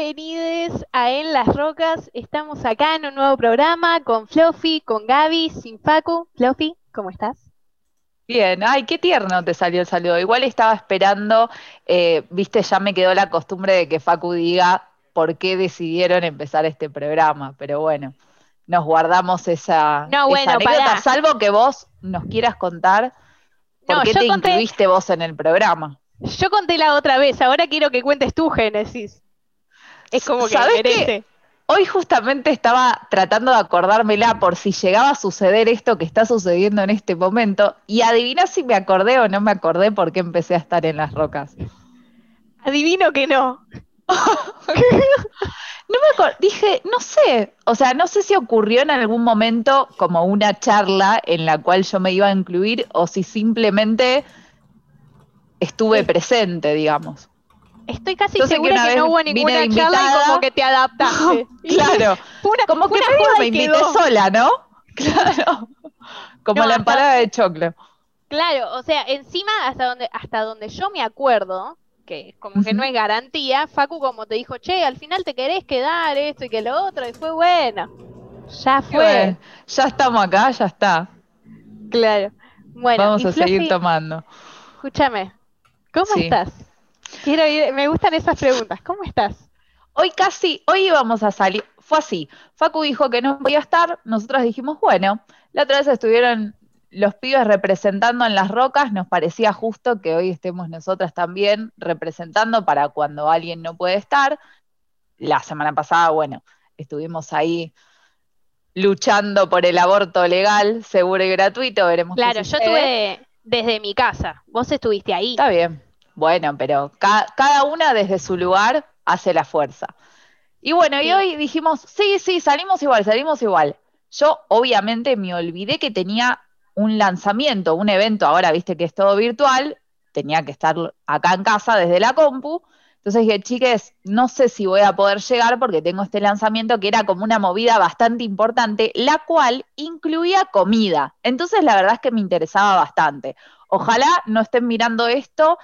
bienvenidos a En las Rocas. Estamos acá en un nuevo programa con Fluffy, con Gaby, sin Facu. Fluffy, ¿cómo estás? Bien, ay, qué tierno te salió el saludo. Igual estaba esperando, eh, viste, ya me quedó la costumbre de que Facu diga por qué decidieron empezar este programa, pero bueno, nos guardamos esa, No, bueno, anécdota, pará. salvo que vos nos quieras contar por No, qué te conté- incluiste vos en el programa. Yo conté la otra vez, ahora quiero que cuentes tu Génesis. Es como que. Hoy justamente estaba tratando de acordármela por si llegaba a suceder esto que está sucediendo en este momento y adivina si me acordé o no me acordé por qué empecé a estar en las rocas. Adivino que no. No me dije, no sé, o sea, no sé si ocurrió en algún momento como una charla en la cual yo me iba a incluir o si simplemente estuve presente, segamos. Estoy casi Yo que segura que, vez no hubo ninguna charla y invitada. como que te adaptaste. Claro, una, como que me invité quedó. sola, ¿no? Claro, como No, la empanada de choclo. Claro, o sea, encima hasta donde, hasta donde yo me acuerdo, que como que no es garantía, Facu como te dijo, che, al final te querés quedar esto y que lo otro, y fue bueno. Ya fue. bueno, ya estamos acá, ya está. Claro. Bueno, Vamos y a seguir tomando. escúchame, ¿cómo Sí. estás? Quiero ir, me gustan esas preguntas, ¿cómo estás? Hoy casi, hoy íbamos a salir, fue así, Facu dijo que no podía estar, nosotros dijimos, bueno, la otra vez estuvieron los pibes representando en las rocas, nos parecía justo que hoy estemos nosotras también representando para cuando alguien no puede estar. La semana pasada, bueno, estuvimos ahí luchando por el aborto legal, seguro y gratuito, veremos qué Claro, yo estuve desde mi casa, vos estuviste ahí. Está bien. Bueno, pero ca- cada una desde su lugar hace la fuerza. Y bueno, Sí. y hoy dijimos, sí, sí, salimos igual, salimos igual. Yo obviamente me olvidé que tenía un lanzamiento, un evento, ahora viste que es todo virtual, tenía que estar acá en casa desde la compu. Entonces dije, chiques, no sé si voy a poder llegar porque tengo este lanzamiento que era como una movida bastante importante, la cual incluía comida. Entonces la verdad es que me interesaba bastante. Ojalá no estén mirando esto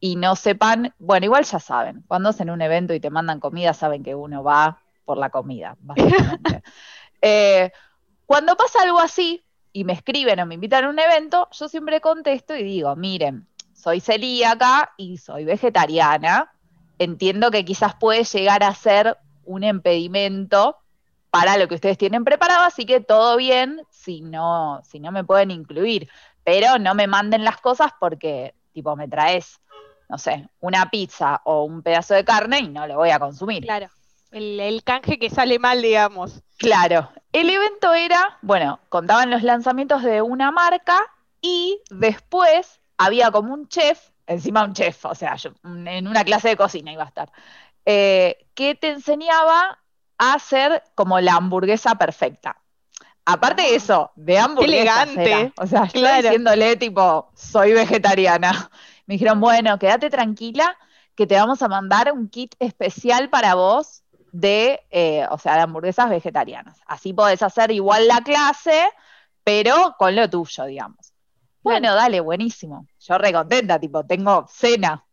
y no sepan, bueno, igual ya saben, cuando hacen un evento y te mandan comida, saben que uno va por la comida, básicamente. Eh, cuando pasa algo así y me escriben o me invitan a un evento, yo siempre contesto y digo, miren, soy celíaca y soy vegetariana, entiendo que quizás puede llegar a ser un impedimento para lo que ustedes tienen preparado, así que todo bien si no, si no me pueden incluir, pero no me manden las cosas porque, tipo, me traes, no sé, una pizza o un pedazo de carne y no lo voy a consumir. Claro, el, el canje que sale mal, digamos. Claro, el evento era, bueno, contaban los lanzamientos de una marca y después había como un chef, encima un chef, o sea, yo, en una clase de cocina iba a estar, eh, que te enseñaba a hacer como la hamburguesa perfecta. Aparte de eso, de hamburguesa. elegante. O sea, yo diciéndole tipo, soy vegetariana. Me dijeron, bueno, quédate tranquila, que te vamos a mandar un kit especial para vos de, eh, o sea, de hamburguesas vegetarianas. Así podés hacer igual la clase, pero con lo tuyo, digamos. Bueno, dale, buenísimo. Yo recontenta, tipo, tengo cena.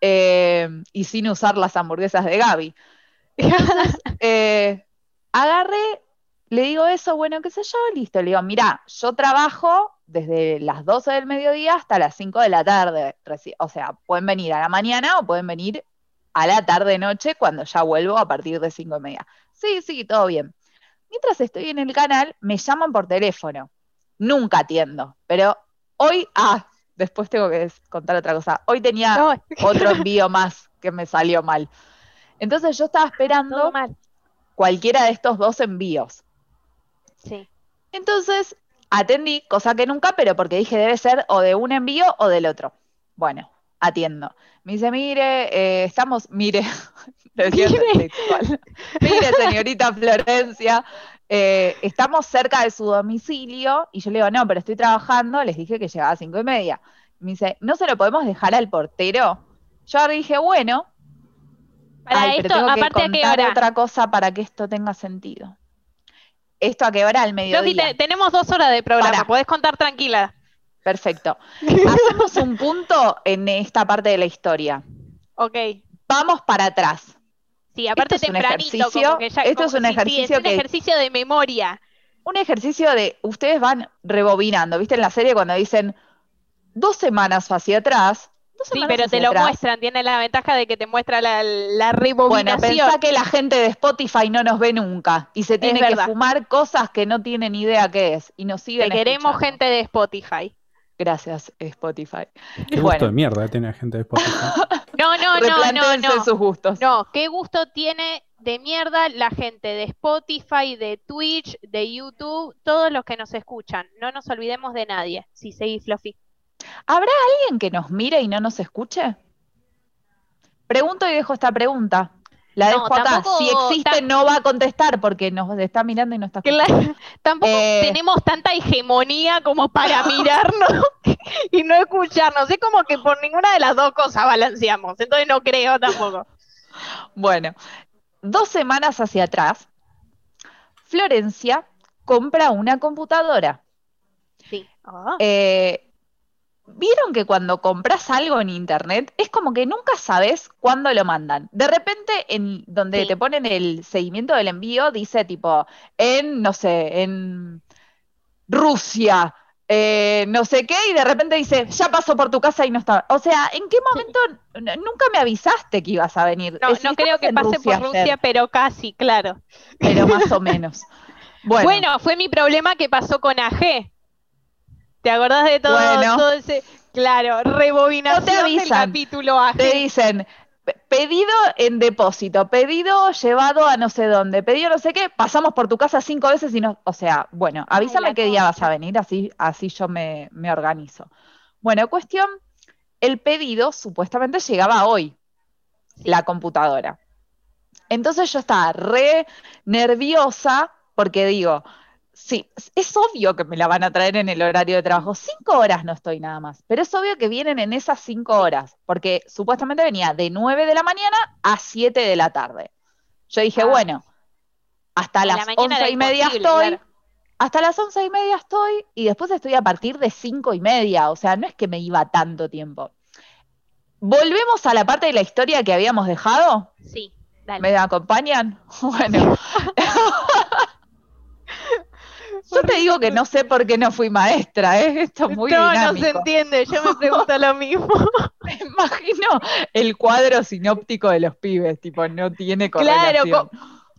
Eh, y sin usar las hamburguesas de Gaby. Entonces, eh, agarré, le digo eso, bueno, qué sé yo, listo. Le digo, mira, yo trabajo desde las 12 del mediodía hasta las 5 de la tarde. O sea, pueden venir a la mañana o pueden venir a la tarde-noche cuando ya vuelvo a partir de 5 y media. Sí, sí, todo bien. Mientras estoy en el canal, me llaman por teléfono. Nunca atiendo, pero hoy, ah, después tengo que contar otra cosa. Hoy tenía No, otro envío más que me salió mal. Entonces yo estaba esperando cualquiera de estos dos envíos. Sí. Entonces atendí, cosa que nunca, pero porque dije debe ser o de un envío o del otro. Bueno, atiendo. Me dice, mire, eh, estamos, mire, Mire. mire, señorita Florencia, eh, estamos cerca de su domicilio. Y yo le digo, no, pero estoy trabajando, les dije que llegaba a cinco y media. Me dice, ¿no se lo podemos dejar al portero? Yo ahora dije, bueno, Para Ay, pero esto, tengo que aparte a qué contar hora. otra cosa para que esto tenga sentido. ¿Esto a qué hora? Al mediodía. te- tenemos dos horas de programa, Pará. podés contar tranquila. Perfecto. Hacemos un punto en esta parte de la historia. Ok, Vamos para atrás. Sí, aparte Esto es un tempranito, ejercicio- como que ya- esto es un sí, sí, ejercicio es un que- ejercicio de memoria. Un ejercicio de, ustedes van rebobinando, ¿viste? En la serie cuando dicen dos semanas hacia atrás. Dos Sí, pero te lo atrás. muestran, tiene la ventaja de que te muestra la, la Bueno, pensá que la gente de Spotify no nos ve nunca y se tiene que verdad. fumar cosas que no tienen idea qué es y nos siguen Te queremos escuchando. gente de Spotify. Gracias, Spotify. Qué gusto de mierda tiene gente de Spotify. No, no, no, no, no. sus gustos. No, qué gusto tiene de mierda la gente de Spotify, de Twitch, de YouTube, todos los que nos escuchan. No nos olvidemos de nadie. Si seguís Fluffy. ¿Habrá alguien que nos mire y no nos escuche? Pregunto y dejo esta pregunta. La No, dejo acá. tampoco Si existe, no va a contestar porque nos está mirando y no está escuchando. Tampoco Eh. tenemos tanta hegemonía como para mirarnos y no escucharnos. Es como que por ninguna de las dos cosas balanceamos. Entonces no creo tampoco. Bueno, dos semanas hacia atrás, Florencia compra una computadora. Sí. Ah, Eh, ¿Vieron que cuando compras algo en internet es como que nunca sabes cuándo lo mandan? De repente, en donde Sí. te ponen el seguimiento del envío, dice tipo, en, no sé, en Rusia, eh, no sé qué, y de repente dice, ya pasó por tu casa y no está. O sea, ¿en qué momento nunca me avisaste que ibas a venir? no, creo que pase por ayer, Rusia, pero casi, claro. pero más o menos. Bueno, Bueno, fue mi problema que pasó con AG. ¿Te acordás de todo, Bueno. todo ese? Claro, rebobinación del avisan. capítulo AG. te dicen, "Pe- pedido en depósito, pedido llevado a no sé dónde, pedido no sé qué, pasamos por tu casa cinco veces y no, o sea, bueno, avísame la qué día vas a venir, así, así yo me, me organizo. Bueno, cuestión, el pedido supuestamente llegaba hoy, la computadora. Entonces yo estaba re nerviosa porque digo, sí, es obvio que me la van a traer en el horario de trabajo. Cinco horas no estoy nada más, pero es obvio que vienen en esas cinco horas, porque supuestamente venía de nueve de la mañana a siete de la tarde. Yo dije, Ah. bueno, hasta la las once y media estoy, claro. hasta las once y media estoy, y después estoy a partir de cinco y media, o sea, no es que me iba tanto tiempo. Volvemos a la parte de la historia que habíamos dejado. Sí, dale. ¿Me acompañan? Bueno. Yo te digo que no sé por qué no fui maestra, ¿eh? Esto es muy no, no dinámico. se entiende, yo me pregunto lo mismo. Me imagino el cuadro sinóptico de los pibes, tipo, no tiene Claro, correlación. co-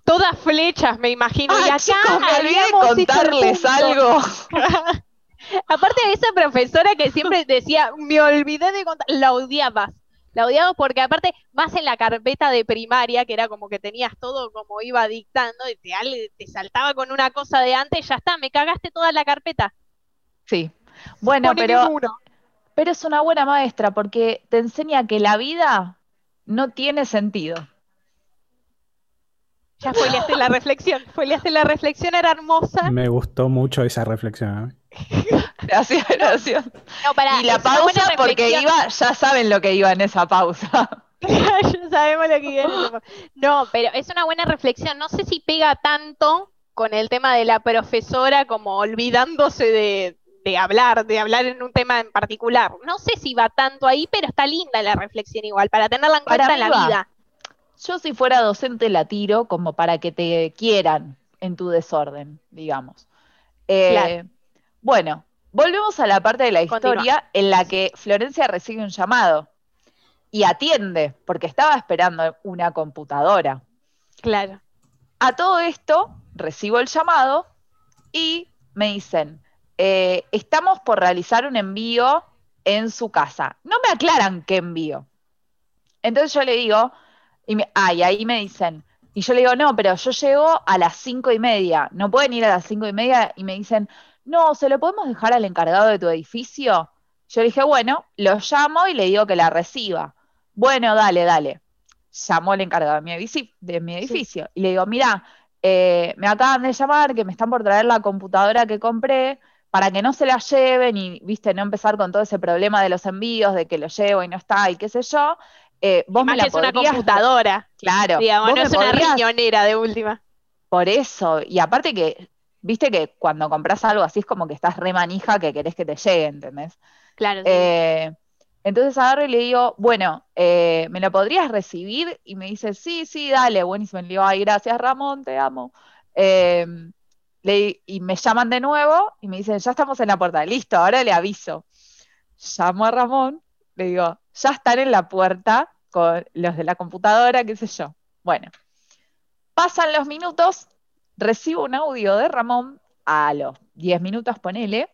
Todas flechas, me imagino. y Ah, acá chicos, me olvidé de contarles algo. Aparte de esa profesora que siempre decía, me olvidé de contar, la odiabas. La odiabas porque aparte, más en la carpeta de primaria, que era como que tenías todo como iba dictando, y te, te saltaba con una cosa de antes, ya está, me cagaste toda la carpeta. Sí. Bueno, pero, uno. pero es una buena maestra porque te enseña que la vida no tiene sentido. Ya spoileaste la reflexión, spoileaste la reflexión, era hermosa. Me gustó mucho esa reflexión. ¿eh? Gracias, gracias. No, Y la pausa porque iba, ya saben lo que iba en esa pausa. ya sabemos lo que viene. No, pero es una buena reflexión. No sé si pega tanto con el tema de la profesora como olvidándose de, de hablar, de hablar en un tema en particular. No sé si va tanto ahí, pero está linda la reflexión igual, para tenerla en Para cuenta en la va. vida. Yo si fuera docente la tiro como para que te quieran en tu desorden, digamos. Eh, Claro. Bueno, volvemos a la parte de la Continúa. historia en la que Florencia recibe un llamado y atiende, porque estaba esperando una computadora. Claro. A todo esto, recibo el llamado y me dicen, eh, estamos por realizar un envío en su casa. No me aclaran qué envío. Entonces yo le digo, y, me- ah, y ahí me dicen, y yo le digo, no, pero yo llego a las cinco y media, no pueden ir a las cinco y media, y me dicen, no, ¿se lo podemos dejar al encargado de tu edificio? Yo le dije, bueno, lo llamo y le digo que la reciba. Bueno, dale, dale. Llamó el encargado de mi, edificio, de mi edificio y le digo, mira, eh, me acaban de llamar que me están por traer la computadora que compré para que no se la lleven y, viste, no empezar con todo ese problema de los envíos, de que lo llevo y no está y qué sé yo. Eh, vos me la que es una computadora, Claro, digamos, no es una riñonera de última. por eso, y aparte que, viste que cuando compras algo así es como que estás re manija que querés que te llegue, ¿entendés? Claro, sí. Eh, Entonces agarro y le digo, bueno, eh, ¿me lo podrías recibir? Y me dice, sí, sí, dale, buenísimo. Le digo, ay, gracias Ramón, te amo. Eh, le- y me llaman de nuevo y me dicen, ya estamos en la puerta, listo, ahora le aviso. Llamo a Ramón, le digo, ya están en la puerta con los de la computadora, qué sé yo. Bueno, pasan los minutos, recibo un audio de Ramón a los 10 minutos, ponele,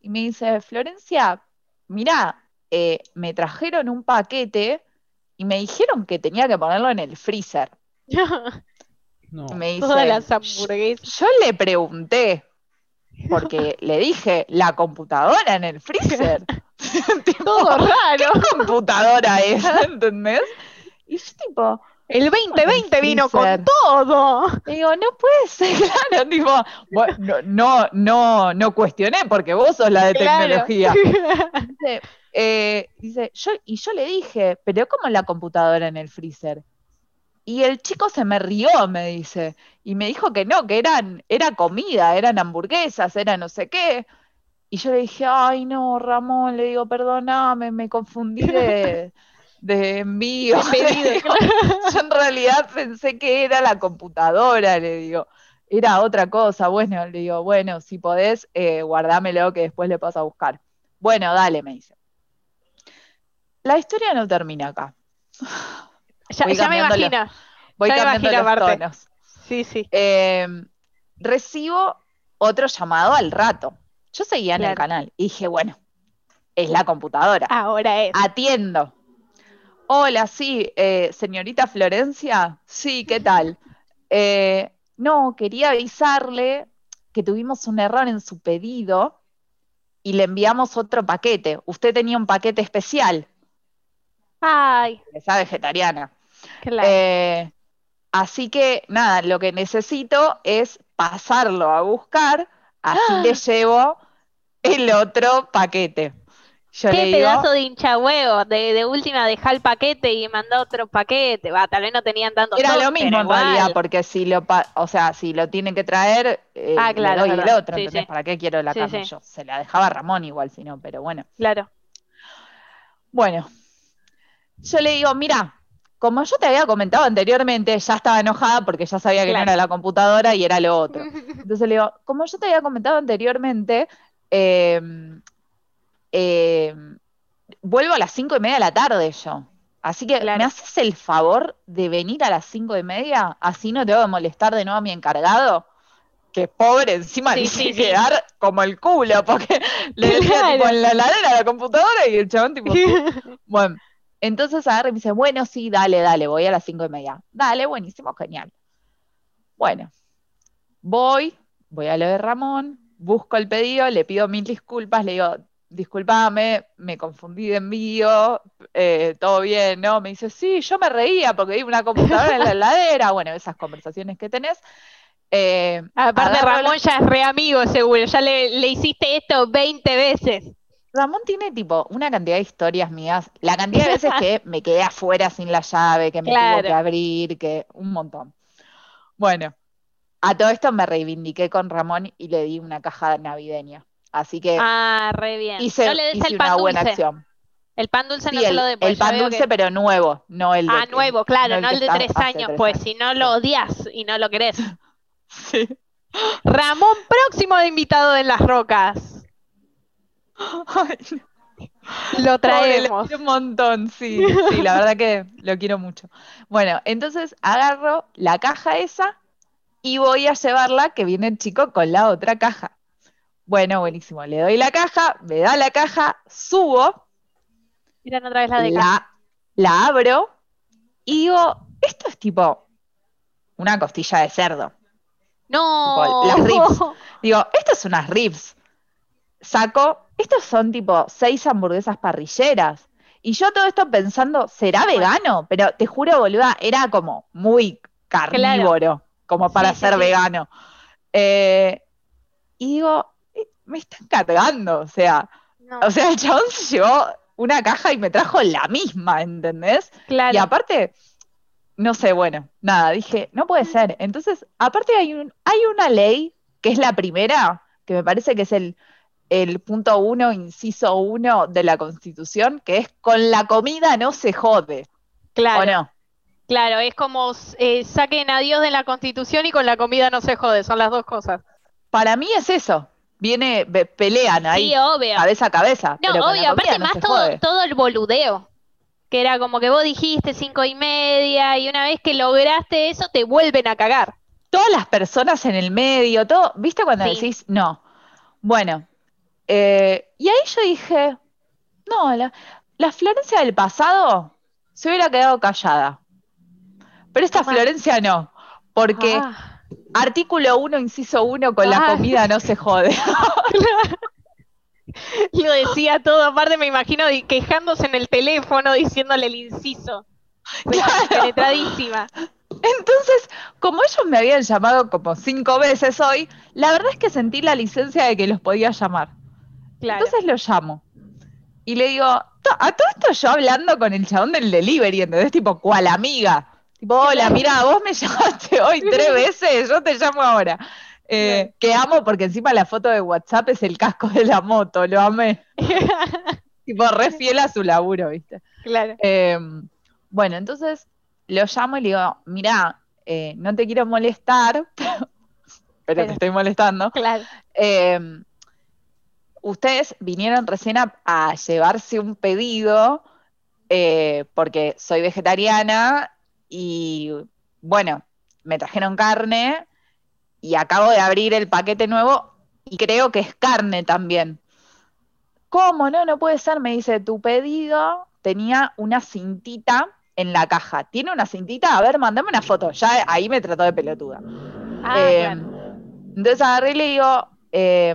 y me dice, Florencia, mirá, eh, me trajeron un paquete y me dijeron que tenía que ponerlo en el freezer. No. Me Todas dice, las hamburguesas. yo le pregunté, porque le dije, la computadora en el freezer. Tipo, Todo raro. ¿Qué computadora es? ¿Entendés? Y yo tipo, El 2020 vino con todo. digo, no puede ser, claro, tipo, no, no, no, no cuestioné porque vos sos la de Claro. tecnología. Dice, eh, dice, yo, y yo le dije, pero ¿cómo la computadora en el freezer? Y el chico se me rió, me dice, y me dijo que no, que eran, era comida, eran hamburguesas, era no sé qué. Y yo le dije, ay no, Ramón, le digo, perdóname, me confundí de, de envío. De yo en realidad pensé que era la computadora, le digo. Era otra cosa. Bueno, le digo, bueno, si podés, eh, guardámelo que después le paso a buscar. Bueno, dale, me dice. La historia no termina acá. Ya, me imagino. Voy Ya me cambiando imagino, los tonos. Sí, sí. Eh, recibo otro llamado al rato. Yo seguía en el canal y dije, bueno, es la computadora. Ahora es. Atiendo. Hola, sí, eh, señorita Florencia. Sí, ¿qué tal? Eh, no, quería avisarle que tuvimos un error en su pedido y le enviamos otro paquete. Usted tenía un paquete especial, Ay, esa vegetariana. claro. Eh, así que nada, lo que necesito es pasarlo a buscar, así le llevo el otro paquete. Yo le Qué digo, pedazo de hinchahuevo. De, de última dejá el paquete y mandá otro paquete. Va, tal vez no tenían tanto era lo mismo en realidad, porque si lo, pa- o sea, si lo tienen que traer, eh, Ah, le claro, doy es el otro, sí. ¿Para qué quiero la Sí, yo? Se la dejaba Ramón igual, si no, pero bueno. Claro. Bueno, yo le digo, mira, como yo te había comentado anteriormente, ya estaba enojada porque ya sabía que Claro. no era la computadora y era lo otro. Entonces le digo, como yo te había comentado anteriormente, eh, eh, vuelvo a las cinco y media de la tarde yo. Así que, Claro. ¿me haces el favor de venir a las cinco y media? Así no te voy a molestar de nuevo a mi encargado. Que pobre, encima Sí, sí, quedar como el culo, porque le Claro. tipo en la ladera de la computadora y el chabón tipo, bueno, entonces agarra y me dice, bueno, sí, dale, dale, voy a las cinco y media. Dale, buenísimo, genial. Bueno, voy, voy a lo de Ramón, busco el pedido, le pido mil disculpas, le digo, discúlpame, me confundí de envío, eh, todo bien, ¿no? Me dice, sí, yo me reía porque vi una computadora en la heladera, bueno, esas conversaciones que tenés. Eh, Aparte, la- Ramón ya es re amigo, seguro. Ya le, le hiciste esto 20 veces. Ramón tiene tipo una cantidad de historias mías, la cantidad de veces que me quedé afuera sin la llave, que me tuvo que abrir, que un montón. Bueno, a todo esto me reivindiqué con Ramón y le di una caja navideña. Así que Ah, re bien. hice, no le des hice el una pan buena dulce. acción. El pan dulce Sí, no se el, lo dé, pues el pan dulce, que- pero nuevo, no el de Ah, nuevo, claro, no el, de tres años, tres pues años. si no lo odias y no lo querés. Sí. Ramón, próximo de invitado en Las Rocas. Ay, no. Lo traemos. un montón, sí, sí, la verdad que lo quiero mucho. Bueno, entonces agarro la caja esa y voy a llevarla, que viene el chico con la otra caja. Bueno, buenísimo. Le doy la caja, me da la caja, subo, Miran otra vez la de la, la abro y digo, esto es tipo una costilla de cerdo. No. las ribs. Digo, esto es unas ribs. Saco, estos son tipo seis hamburguesas parrilleras. Y yo todo esto pensando, ¿será vegano? Pero te juro, boluda, era como muy carnívoro, como para Sí, ser sí. vegano. Eh, y digo, me están cargando, o sea, No, o sea, el chabón se llevó una caja y me trajo la misma, ¿entendés? claro. Y aparte, no sé, bueno, nada, dije, no puede ser. Entonces, aparte hay un, hay una ley, que es la primera, que me parece que es el, el punto uno, inciso uno de la Constitución, que es con la comida no se jode. Claro. ¿O no? Claro, es como eh, saquen a Dios de la Constitución y con la comida no se jode, son las dos cosas. Para mí es eso. Viene, pelean ahí, Sí, obvio. cabeza a cabeza. No, pero obvio, aparte no más todo, todo el boludeo. Que era como que vos dijiste cinco y media y una vez que lograste eso te vuelven a cagar. Todas las personas en el medio, todo, ¿viste cuando Sí. decís no? Bueno, eh, y ahí yo dije, no, la, la Florencia del pasado se hubiera quedado callada. Pero esta. Florencia no, porque Ah, artículo 1, inciso 1, con la Ah. comida no se jode. lo decía todo, aparte me imagino quejándose en el teléfono diciéndole el inciso. Claro. Penetradísima. Entonces, como ellos me habían llamado como cinco veces hoy, la verdad es que sentí la licencia de que los podía llamar. Claro. Entonces lo llamo. Y le digo, a todo esto yo hablando con el chabón del delivery, ¿entendés? Tipo, cual amiga. Hola, mira, vos me llamaste hoy tres veces, yo te llamo ahora. Eh, que amo porque encima la foto de WhatsApp es el casco de la moto, lo amé. tipo, re fiel a su laburo, ¿viste? claro. Eh, bueno, entonces lo llamo y le digo, mira, eh, no te quiero molestar, pero Pero- te estoy molestando. Claro. Ustedes vinieron recién a, a llevarse un pedido eh, porque soy vegetariana y bueno, me trajeron carne y acabo de abrir el paquete nuevo y creo que es carne también. ¿Cómo? No, no puede ser, me dice, tu pedido tenía una cintita en la caja. ¿Tiene una cintita? A ver, mandame una foto. Ya ahí me trató de pelotuda. Ah, Eh, claro. Entonces agarré y le digo, eh,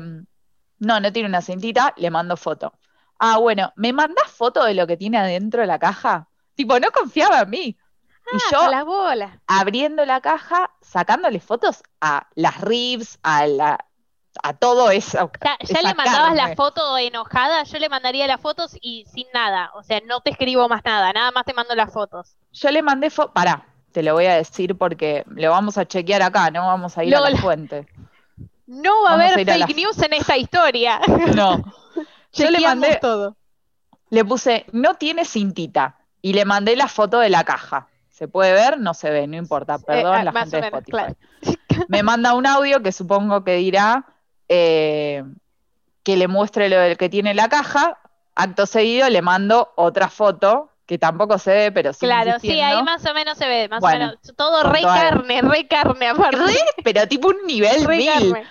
no, no tiene una cintita, le mando foto. Ah, bueno, ¿me mandás foto de lo que tiene adentro de la caja? Tipo, no confiaba en mí. Y Ah, yo con las bolas. abriendo la caja, sacándole fotos a las ribs, a la a todo eso. Ya, le mandabas la foto enojada, yo le mandaría las fotos y sin nada. O sea, no te escribo más nada, nada más te mando las fotos. Yo le mandé foto. Pará, te lo voy a decir porque lo vamos a chequear acá, no vamos a ir a la fuente. No va a Vamos a haber ir a la- fake news en esta historia. No. Yo le mandé, todo. le puse, no tiene cintita. Y le mandé la foto de la caja. ¿Se puede ver? No se ve, no importa. Perdón, ah, la gente de menos, Spotify. claro. Me manda un audio que supongo que dirá eh, que le muestre lo del que tiene la caja. Acto seguido le mando otra foto que tampoco se ve, pero sí. Claro, sí, ahí más o menos se ve, más Bueno, o menos. Todo re toda- carne, re carne aparte. Re, pero tipo un nivel Re mil. carne.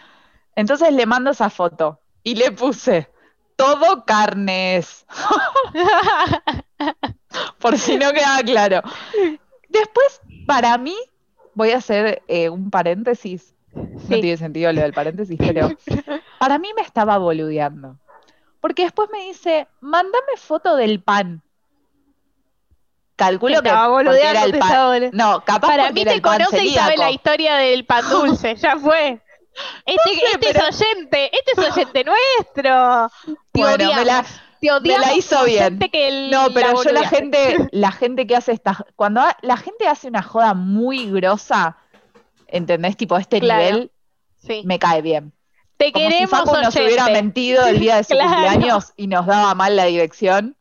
Entonces le mando esa foto y le puse todo carnes, por si no quedaba claro. Para mí, voy a hacer eh, un paréntesis. No Sí. tiene sentido lo del paréntesis, pero para mí me estaba boludeando. Porque después me dice, mándame foto del pan. Calculo que Estaba porque boludeando, era el pan. No, capaz Para mí te conoce y sabe la historia del pan dulce, ya fue. Este, sé, este pero- es oyente, este es oyente nuestro. Bueno, me la- te odiamos, hizo bien. oyente que el- No, pero yo la gente, la gente que hace estas, cuando ha- la gente hace una joda muy grosa, ¿entendés? Tipo este Claro. nivel, Sí. me cae bien. Te Como si queremos, Facu nos oyente. hubiera mentido el día de su Claro. cumpleaños y nos daba mal la dirección,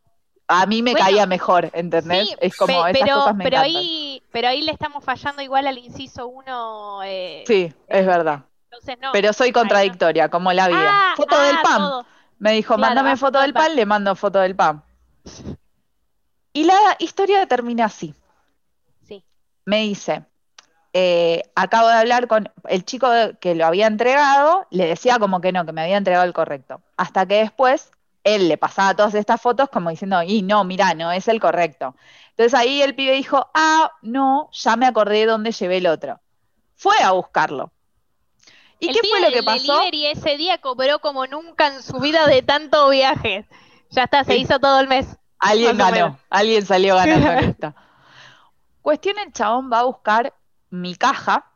a mí me Bueno, caía mejor, ¿entendés? Sí, es como esas pero, cosas me pero encantan. ahí, pero ahí le estamos fallando igual al inciso uno. eh, Sí, es verdad. Entonces no. Pero soy contradictoria, como la vida. Ah, foto del ah, todo. Me dijo, Claro, mándame foto del pan, le mando foto del pan. Y la historia termina así. Sí. me dice, eh, acabo de hablar con el chico que lo había entregado, le decía como que no, que me había entregado el correcto. Hasta que después él le pasaba todas estas fotos como diciendo, y no, mira, no es el correcto. Entonces ahí el pibe dijo, ah, no, ya me acordé dónde llevé el otro. Fue a buscarlo. ¿Y El qué fue lo que pasó? delivery ese día cobró como nunca en su vida de tanto viaje. Ya está, se Sí. hizo todo el mes. Alguien ganó, alguien salió ganando en esta. Cuestión, el chabón va a buscar mi caja.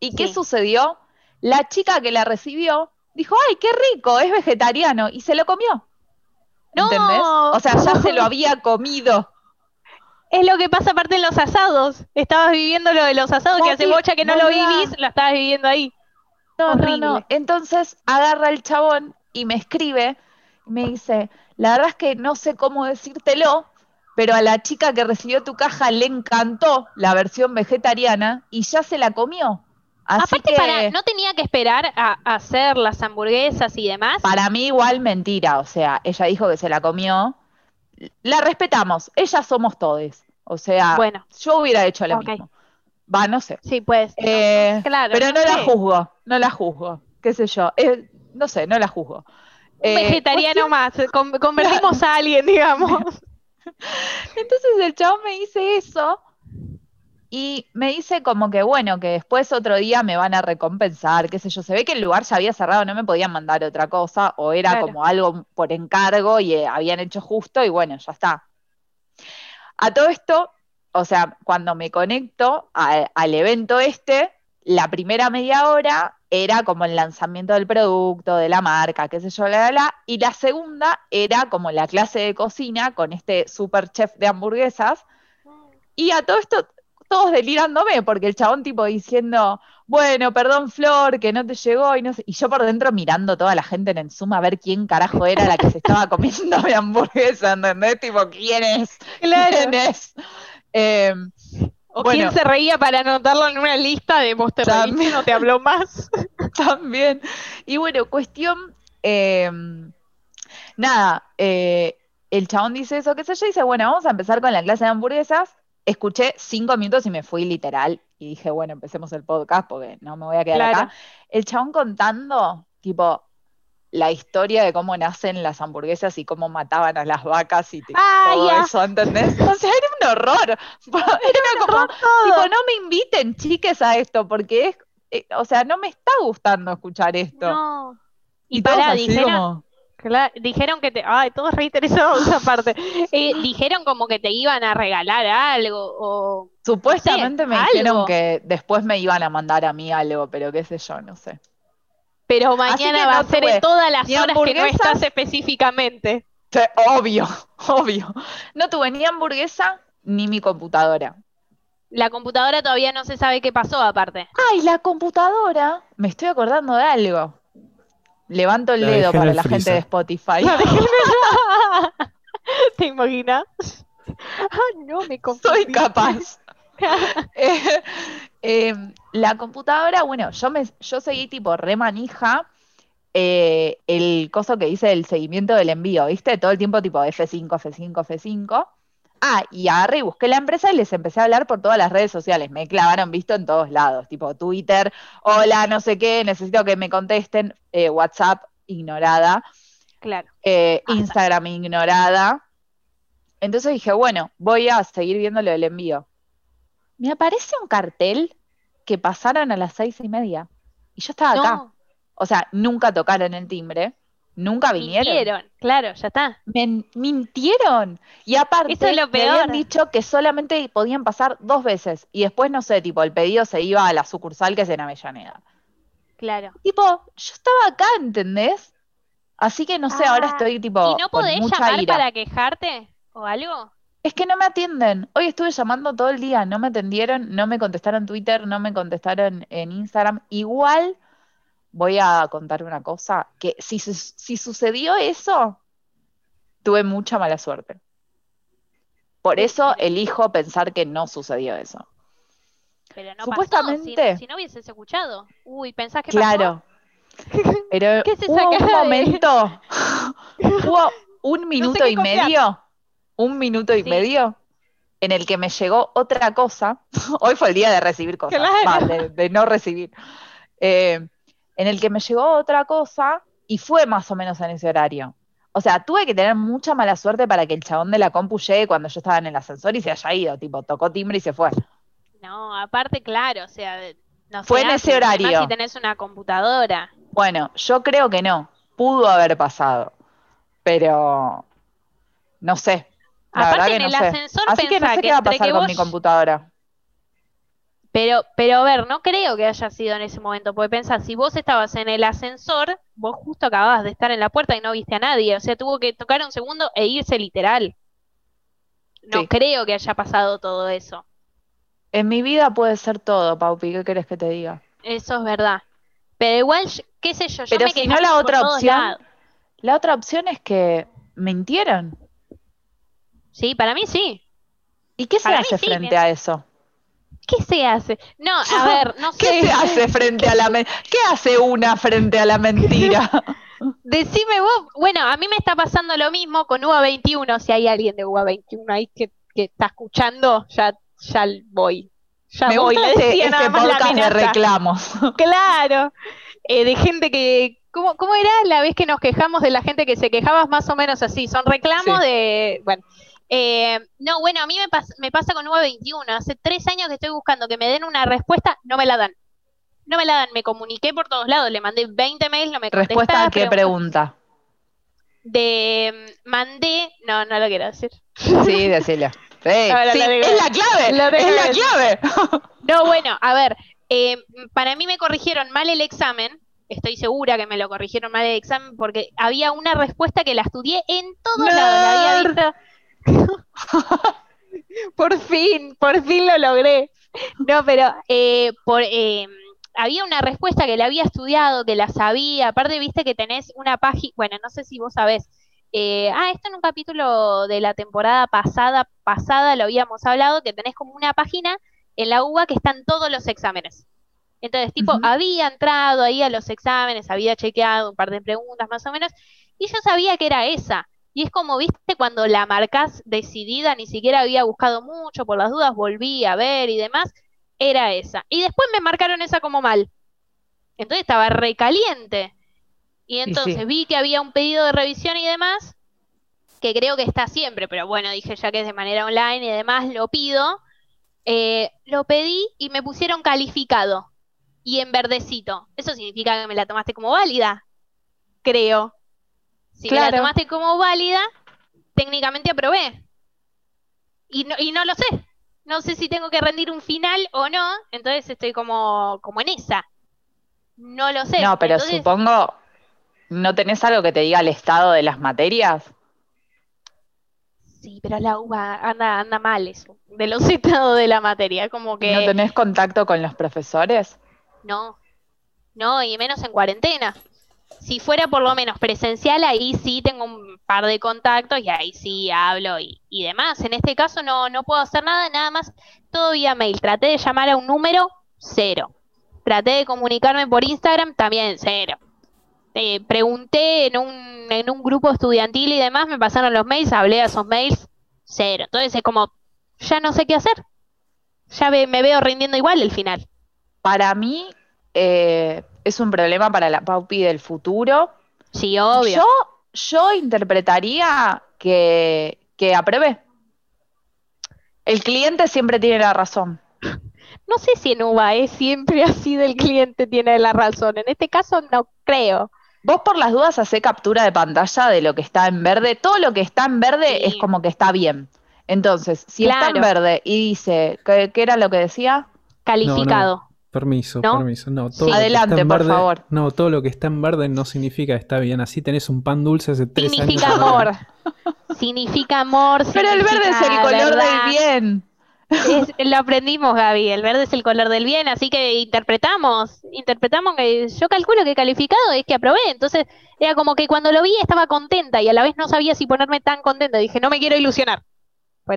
¿Y qué sucedió? La chica que la recibió dijo, ay, qué rico, es vegetariano, y se lo comió. ¡No! ¿Entendés? O sea, ya se lo había comido. Es lo que pasa aparte en los asados. Estabas viviendo lo de los asados, que hace bocha que no lo vivís, lo estabas viviendo ahí. No, no, Horrible. no. Entonces agarra el chabón y me escribe y me dice, la verdad es que no sé cómo decírtelo, pero a la chica que recibió tu caja le encantó la versión vegetariana y ya se la comió. Así Aparte, que para, no tenía que esperar a, a hacer las hamburguesas y demás. para mí igual mentira, o sea, ella dijo que se la comió. La respetamos, ellas somos todes. O sea, Bueno. yo hubiera hecho lo mismo. Va, no sé. Sí, pues. Eh, claro. pero no la sé. juzgo, no la juzgo, qué sé yo. Eh, no sé, no la juzgo. Un Eh, vegetariano más. con- convertimos a alguien, digamos. Entonces el chabón me dice eso y me dice como que bueno, que después otro día me van a recompensar, qué sé yo. Se ve que el lugar ya había cerrado, no me podían mandar otra cosa o era Claro. como algo por encargo y eh, habían hecho justo y bueno, ya está. A todo esto, o sea, cuando me conecto a- al evento este, la primera media hora era como el lanzamiento del producto, de la marca, qué sé yo, la, la, la, y la segunda era como la clase de cocina con este super chef de hamburguesas. Y a todo esto, todos delirándome, porque el chabón tipo diciendo, bueno, perdón Flor, que no te llegó, y no sé, y yo por dentro mirando toda la gente en el Zoom a ver quién carajo era la que se estaba comiendo mi hamburguesa, ¿entendés? Tipo, ¿quién es? ¿Quién es? Eh, O Bueno. quién se reía para anotarlo en una lista de vos te También. no te habló más. También. Y bueno, cuestión, eh, nada, eh, el chabón dice eso, qué sé yo, y dice, bueno, vamos a empezar con la clase de hamburguesas. Escuché cinco minutos y me fui literal y dije, bueno, empecemos el podcast porque no me voy a quedar Claro. acá. El chabón contando, tipo, la historia de cómo nacen las hamburguesas y cómo mataban a las vacas y te- Ah, todo ya. eso, ¿entendés? O sea, era un horror. Era como, tipo, no me inviten, chiques, a esto porque es, eh, o sea, no me está gustando escuchar esto. No. Y, Y así dijeron, como, Claro, dijeron que te. Ay, todos re interesados esa parte. Eh, dijeron como que te iban a regalar algo o. supuestamente me algo. dijeron que después me iban a mandar a mí algo, pero qué sé yo, no sé. Pero mañana va a ser en todas las horas que no estás específicamente. Obvio, obvio. No tuve ni hamburguesa ni mi computadora. La computadora todavía no se sabe qué pasó, aparte. Ay, la computadora. Me estoy acordando de algo. Levanto el La dedo para el la gente de Spotify. ¿Te imaginas? Ah, no, me Soy confundí. capaz. Eh, eh, la computadora, bueno, yo me, yo seguí tipo re manija eh, el coso que dice el seguimiento del envío, ¿viste? Todo el tiempo tipo F5, F5, F5. Ah, y agarré y busqué la empresa y les empecé a hablar por todas las redes sociales. Me clavaron visto en todos lados, tipo Twitter, hola, no sé qué, necesito que me contesten, eh, WhatsApp, ignorada. Claro. Eh. Instagram ignorada. Entonces dije, bueno, voy a seguir viendo lo del envío. Me aparece un cartel que pasaron a las seis y media. Y yo estaba acá. No, O sea, nunca tocaron el timbre. Nunca vinieron. mintieron. Claro, ya está. Me mintieron. Y aparte, Eso es lo me habían dicho que solamente podían pasar dos veces. Y después, no sé, tipo, el pedido se iba a la sucursal que es en Avellaneda. Claro. Tipo, yo estaba acá, ¿entendés? Así que no sé, ahora Ah, estoy tipo ¿Y no con podés mucha llamar ira. para quejarte o algo? Es que no me atienden. Hoy estuve llamando todo el día, no me atendieron, no me contestaron Twitter, no me contestaron en Instagram. Igual voy a contar una cosa, que si, si sucedió eso, tuve mucha mala suerte. Por eso elijo pensar que no sucedió eso. Pero no Supuestamente- pasó, si, si no hubieses escuchado. Uy, ¿pensás que Claro. Pero ¿Qué esa hubo un momento, hubo un minuto y medio, un minuto y Sí. medio en el que me llegó otra cosa. Hoy fue el día de recibir cosas, Claro. de, de no recibir. Eh, en el que me llegó otra cosa y fue más o menos en ese horario. O sea, tuve que tener mucha mala suerte para que el chabón de la compu llegue cuando yo estaba en el ascensor y se haya ido, tipo, tocó timbre y se fue. No, aparte, claro, o sea, no Fue en ese horario. si tenés una computadora. Bueno, yo creo que no. Pudo haber pasado. Pero no sé. La Aparte, en no el sé. ascensor Así que no sé que qué va a pasar que con vos- mi computadora. Pero, pero a ver, no creo que haya sido en ese momento, porque pensá, si vos estabas en el ascensor, vos justo acababas de estar en la puerta y no viste a nadie, o sea, tuvo que tocar un segundo e irse literal. No Sí. creo que haya pasado todo eso. En mi vida puede ser todo, Paupi. ¿Qué querés que te diga? Eso es verdad. Pero igual, qué sé yo, yo Pero me si no, la otra opción- lados. La otra opción es que mintieron. Sí, para mí sí. ¿Y qué se Para hace frente a eso? ¿Qué se hace? No, a ver, no sé. ¿Qué se hace frente a la mentira? ¿Qué hace una frente a la mentira? Decime vos, bueno, a mí me está pasando lo mismo con UA 21, si hay alguien de UA 21 ahí que, que está escuchando, ya, ya voy. Ya Me voy, gusta este, decía este podcast de reclamos. Claro, eh, de gente que, ¿cómo, cómo era la vez que nos quejamos de la gente que se quejaba más o menos así? Son reclamos Sí. de, bueno, eh, no, bueno, a mí me, pas- me pasa con UA 21, hace tres años que estoy buscando que me den una respuesta, no me la dan. No me la dan, me comuniqué por todos lados, le mandé 20 mails, no me Respuesta a qué pregunta. de mm, mandé, no, no lo quiero decir. Sí, decilo. Sí, Ahora es la clave, es la clave. No, bueno, a ver, eh, para mí me corrigieron mal el examen, estoy segura que me lo corrigieron mal el examen porque había una respuesta que la estudié en todos lados, la había visto. Por fin, por fin lo logré. No, pero eh, por, eh, había una respuesta que la había estudiado, que la sabía. Aparte, viste que tenés una página, bueno, no sé si vos sabés. eh, ah, esto en un capítulo de la temporada pasada, pasada lo habíamos hablado, que tenés como una página en la UBA que están todos los exámenes. Entonces, tipo, había entrado ahí a los exámenes, había chequeado un par de preguntas más o menos, y yo sabía que era esa. Y es como, viste, cuando la marcas decidida, ni siquiera había buscado mucho, por las dudas volví a ver y demás, era esa. Y después me marcaron esa como mal. Entonces estaba recaliente. Y entonces sí. vi que había un pedido de revisión y demás, que creo que está siempre, pero bueno, dije ya que es de manera online y demás, lo pido. Eh, lo pedí y me pusieron calificado y en verdecito. Eso significa que me la tomaste como válida, creo. Si la tomaste como válida, técnicamente aprobé. Y no, y no lo sé. No sé si tengo que rendir un final o no, entonces estoy como, como en esa. No lo sé. No, pero Entonces, supongo, ¿no tenés algo que te diga el estado de las materias? Sí, pero la uva anda, anda mal eso, de los estados de la materia, como que ¿No tenés contacto con los profesores? no, no, y menos en cuarentena. Si fuera por lo menos presencial, ahí sí tengo un par de contactos y ahí sí hablo y, y demás. En este caso no, no puedo hacer nada, nada más todo vía mail. Traté de llamar a un número, cero. Traté de comunicarme por Instagram, también cero. Eh, pregunté en un, en un grupo estudiantil y demás, me pasaron los mails, hablé a esos mails, cero. Entonces es como, ya no sé qué hacer. Ya me veo rindiendo igual el final. Para mí eh, es un problema para la Paupi del futuro. Sí, obvio. Yo, yo interpretaría que, que apruebe. El cliente siempre tiene la razón. No sé si en UBA es siempre así del cliente tiene la razón. En este caso no creo. Vos por las dudas hacé captura de pantalla de lo que está en verde. Todo lo que está en verde Sí. es como que está bien. Entonces, si está en verde y dice, ¿qué, qué era lo que decía? Calificado. Permiso, ¿No? permiso. No, todo Sí. lo que Adelante, está en por verde- favor. No, todo lo que está en verde no significa que está bien. Así tenés un pan dulce hace tres Significa años. amor. Significa amor. Pero el verde es el color verdad. del bien. Es- lo aprendimos, Gaby. El verde es el color del bien, así que interpretamos, interpretamos que yo calculo que calificado es que aprobé. Entonces era como que cuando lo vi estaba contenta y a la vez no sabía si ponerme tan contenta. Dije, no me quiero ilusionar.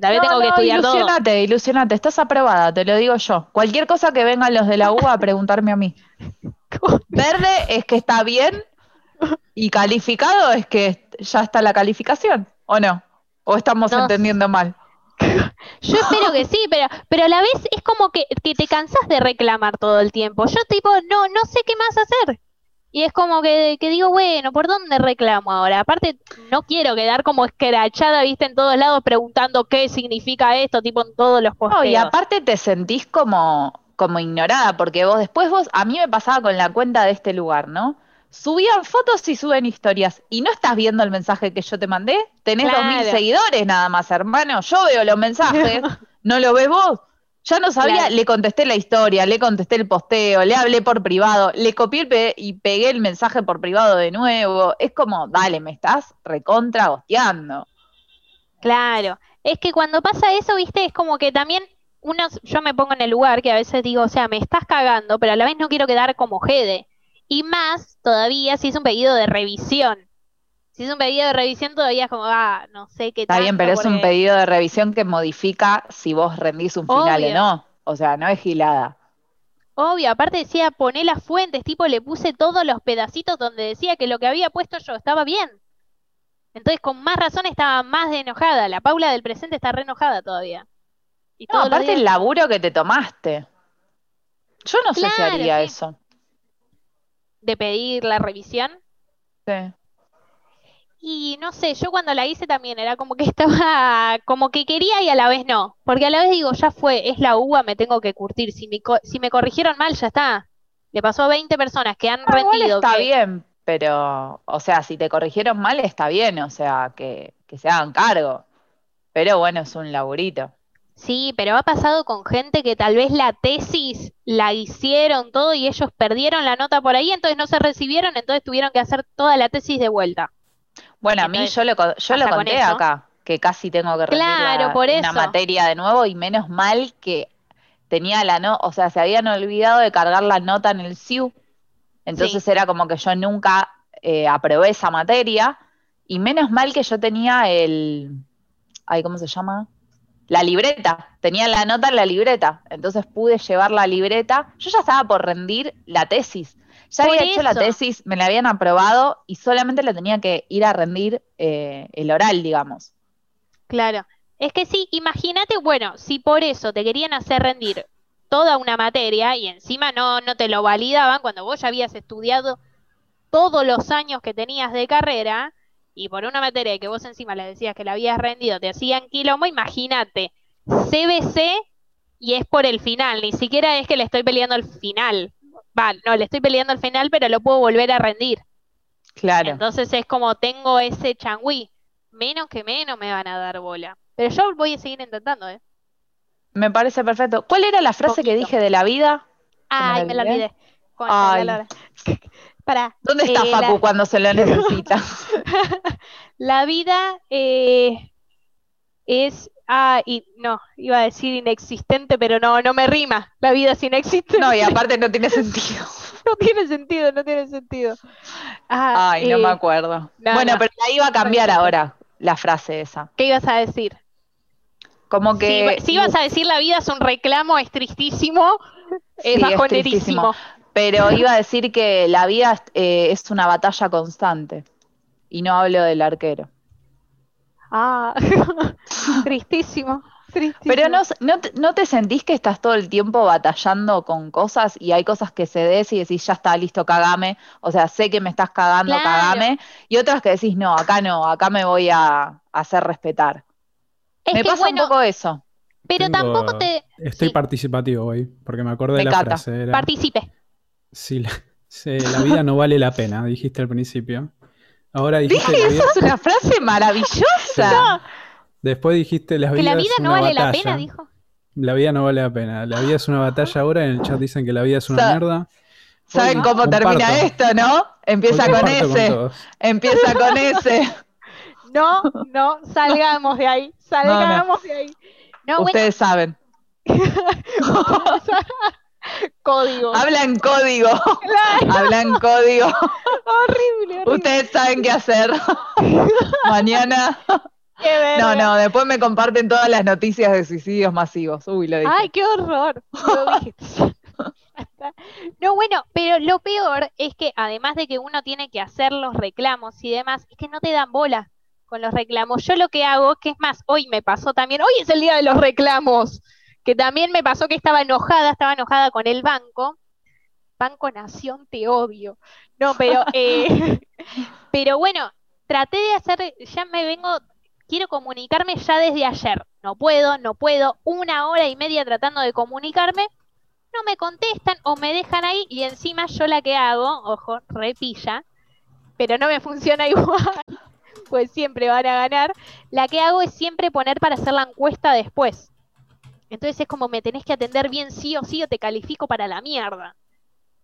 Pues vez No, tengo que no, estudiar todo. ilusionate, ilusionate, estás aprobada, te lo digo yo. Cualquier cosa que vengan los de la UBA a preguntarme a mí. Verde es que está bien y calificado es que ya está la calificación, ¿o no? ¿O estamos No. entendiendo mal? Yo espero que sí, pero, pero a la vez es como que, que te cansas de reclamar todo el tiempo. Yo tipo, no, no sé qué más hacer. Y es como que, que digo, bueno, ¿por dónde reclamo ahora? Aparte, no quiero quedar como escrachada, viste, en todos lados preguntando qué significa esto, tipo en todos los posteos. No, y aparte te sentís como, como ignorada, porque vos después vos, a mí me pasaba con la cuenta de este lugar, ¿no? Subían fotos y suben historias, y no estás viendo el mensaje que yo te mandé, tenés dos mil seguidores nada más, hermano, yo veo los mensajes, ¿no lo ves vos? Ya no sabía, Claro. le contesté la historia, le contesté el posteo, le hablé por privado, le copié y pe- y pegué el mensaje por privado de nuevo, es como, dale, me estás recontra gosteando. Claro, es que cuando pasa eso, viste, es como que también uno, yo me pongo en el lugar que a veces digo, o sea, me estás cagando, pero a la vez no quiero quedar como jede. Y más todavía si es un pedido de revisión. Si es un pedido de revisión, todavía es como, ah, no sé qué Está bien, pero es un pedido de revisión que modifica si vos rendís un final o no. O sea, no es gilada. Obvio, aparte decía, poné las fuentes, tipo, le puse todos los pedacitos donde decía que lo que había puesto yo estaba bien. Entonces, con más razón estaba más de enojada. La Paula del presente está re enojada todavía. Y No, aparte el laburo que te tomaste. Yo no sé si haría sí. eso. de pedir la revisión. Sí. Y no sé, yo cuando la hice también era como que estaba, como que quería y a la vez no. Porque a la vez digo, ya fue, es la uva, me tengo que curtir. Si me, si me corrigieron mal, ya está. Le pasó a 20 personas que han Ah, rendido. está que- bien, pero, o sea, si te corrigieron mal, está bien, o sea, que, que se hagan cargo. Pero bueno, es un laburito. Sí, pero ha pasado con gente que tal vez la tesis la hicieron todo y ellos perdieron la nota por ahí, entonces no se recibieron, entonces tuvieron que hacer toda la tesis de vuelta. Bueno, a mí Entonces, yo lo, yo lo con conté acá, que casi tengo que rendir Claro, la- por una materia de nuevo y menos mal que tenía la no, o sea, se habían olvidado de cargar la nota en el SIU. Entonces era como que yo nunca eh, aprobé esa materia y menos mal que yo tenía el, ay, ¿cómo se llama? La libreta, tenía la nota en la libreta, entonces pude llevar la libreta. Yo ya estaba por rendir la tesis. Ya había hecho la tesis, me la habían aprobado y solamente le tenía que ir a rendir eh, el oral, digamos. Claro. Es que sí, imagínate, bueno, si por eso te querían hacer rendir toda una materia y encima no, no te lo validaban cuando vos ya habías estudiado todos los años que tenías de carrera y por una materia que vos encima le decías que la habías rendido, te hacían quilombo, imagínate, CBC y es por el final, ni siquiera es que le estoy peleando el final. Va, no, le estoy peleando el final, pero lo puedo volver a rendir. Claro. Entonces es como tengo ese changüí. Menos que menos me van a dar bola. Pero yo voy a seguir intentando, ¿eh? Me parece perfecto. ¿Cuál era la frase que dije de la vida? Ay, me la olvidé. Ay. la. Pará. ¿Dónde está Eh, Facu la- cuando se lo necesita? La vida eh, es. Ah, y no, iba a decir inexistente, pero no, no me rima. La vida es inexistente. No, y aparte no tiene sentido. No tiene sentido, no tiene sentido. Ah, Ay, no eh, me acuerdo. no, bueno, no. pero la iba a cambiar ahora, la frase esa. ¿Qué ibas a decir? Como que. si ibas a decir la vida es un reclamo, es tristísimo, es Sí, es bajonerísimo. Pero iba a decir que la vida eh, es una batalla constante. Y no hablo del arquero. Ah, tristísimo, tristísimo. Pero no, no, te- no te sentís que estás todo el tiempo batallando con cosas y hay cosas que se des y decís, ya está, listo, cagame. O sea, sé que me estás cagando, Claro. cagame. Y otras que decís, no, acá no, acá me voy a, a hacer respetar. Es me que pasa bueno, un poco eso. pero Tengo- tampoco te Estoy sí. participativo hoy, porque me acordé de Me la encanta. frase. Era, participe. sí, la, sí, la vida no vale la pena, dijiste al principio. Ahora dijiste, Dije, esa es una frase maravillosa. después dijiste, la Que vida la es vida no vale la pena, dijo. La vida no vale la pena. La vida es una batalla ahora. En el chat dicen que la vida es una mierda. ¿Saben Hoy cómo termina esto, no? Hoy Empieza con ese. Empieza con ese. No, no, salgamos de ahí, salgamos de ahí. No, bueno, Ustedes saben. código. Habla en código. Claro, Habla en código. horrible, horrible. Ustedes saben qué hacer. Mañana. Qué. No, no, después me comparten todas las noticias de suicidios masivos. Uy, lo dije. Ay, qué horror. Lo dije. No, bueno, pero lo peor es que además de que uno tiene que hacer los reclamos y demás, es que no te dan bola con los reclamos. Yo lo que hago, que es más, hoy me pasó también, hoy es el día de los reclamos, que también me pasó que estaba enojada, estaba enojada con el banco. Banco Nación, te odio. No, pero, eh, pero bueno, traté de hacer, ya me vengo, quiero comunicarme ya desde ayer. No puedo, no puedo, una hora y media tratando de comunicarme, no me contestan o me dejan ahí y encima yo la que hago, ojo, repilla, pero no me funciona igual, pues siempre van a ganar, la que hago es siempre poner para hacer la encuesta después. Entonces es como me tenés que atender bien sí o sí o te califico para la mierda.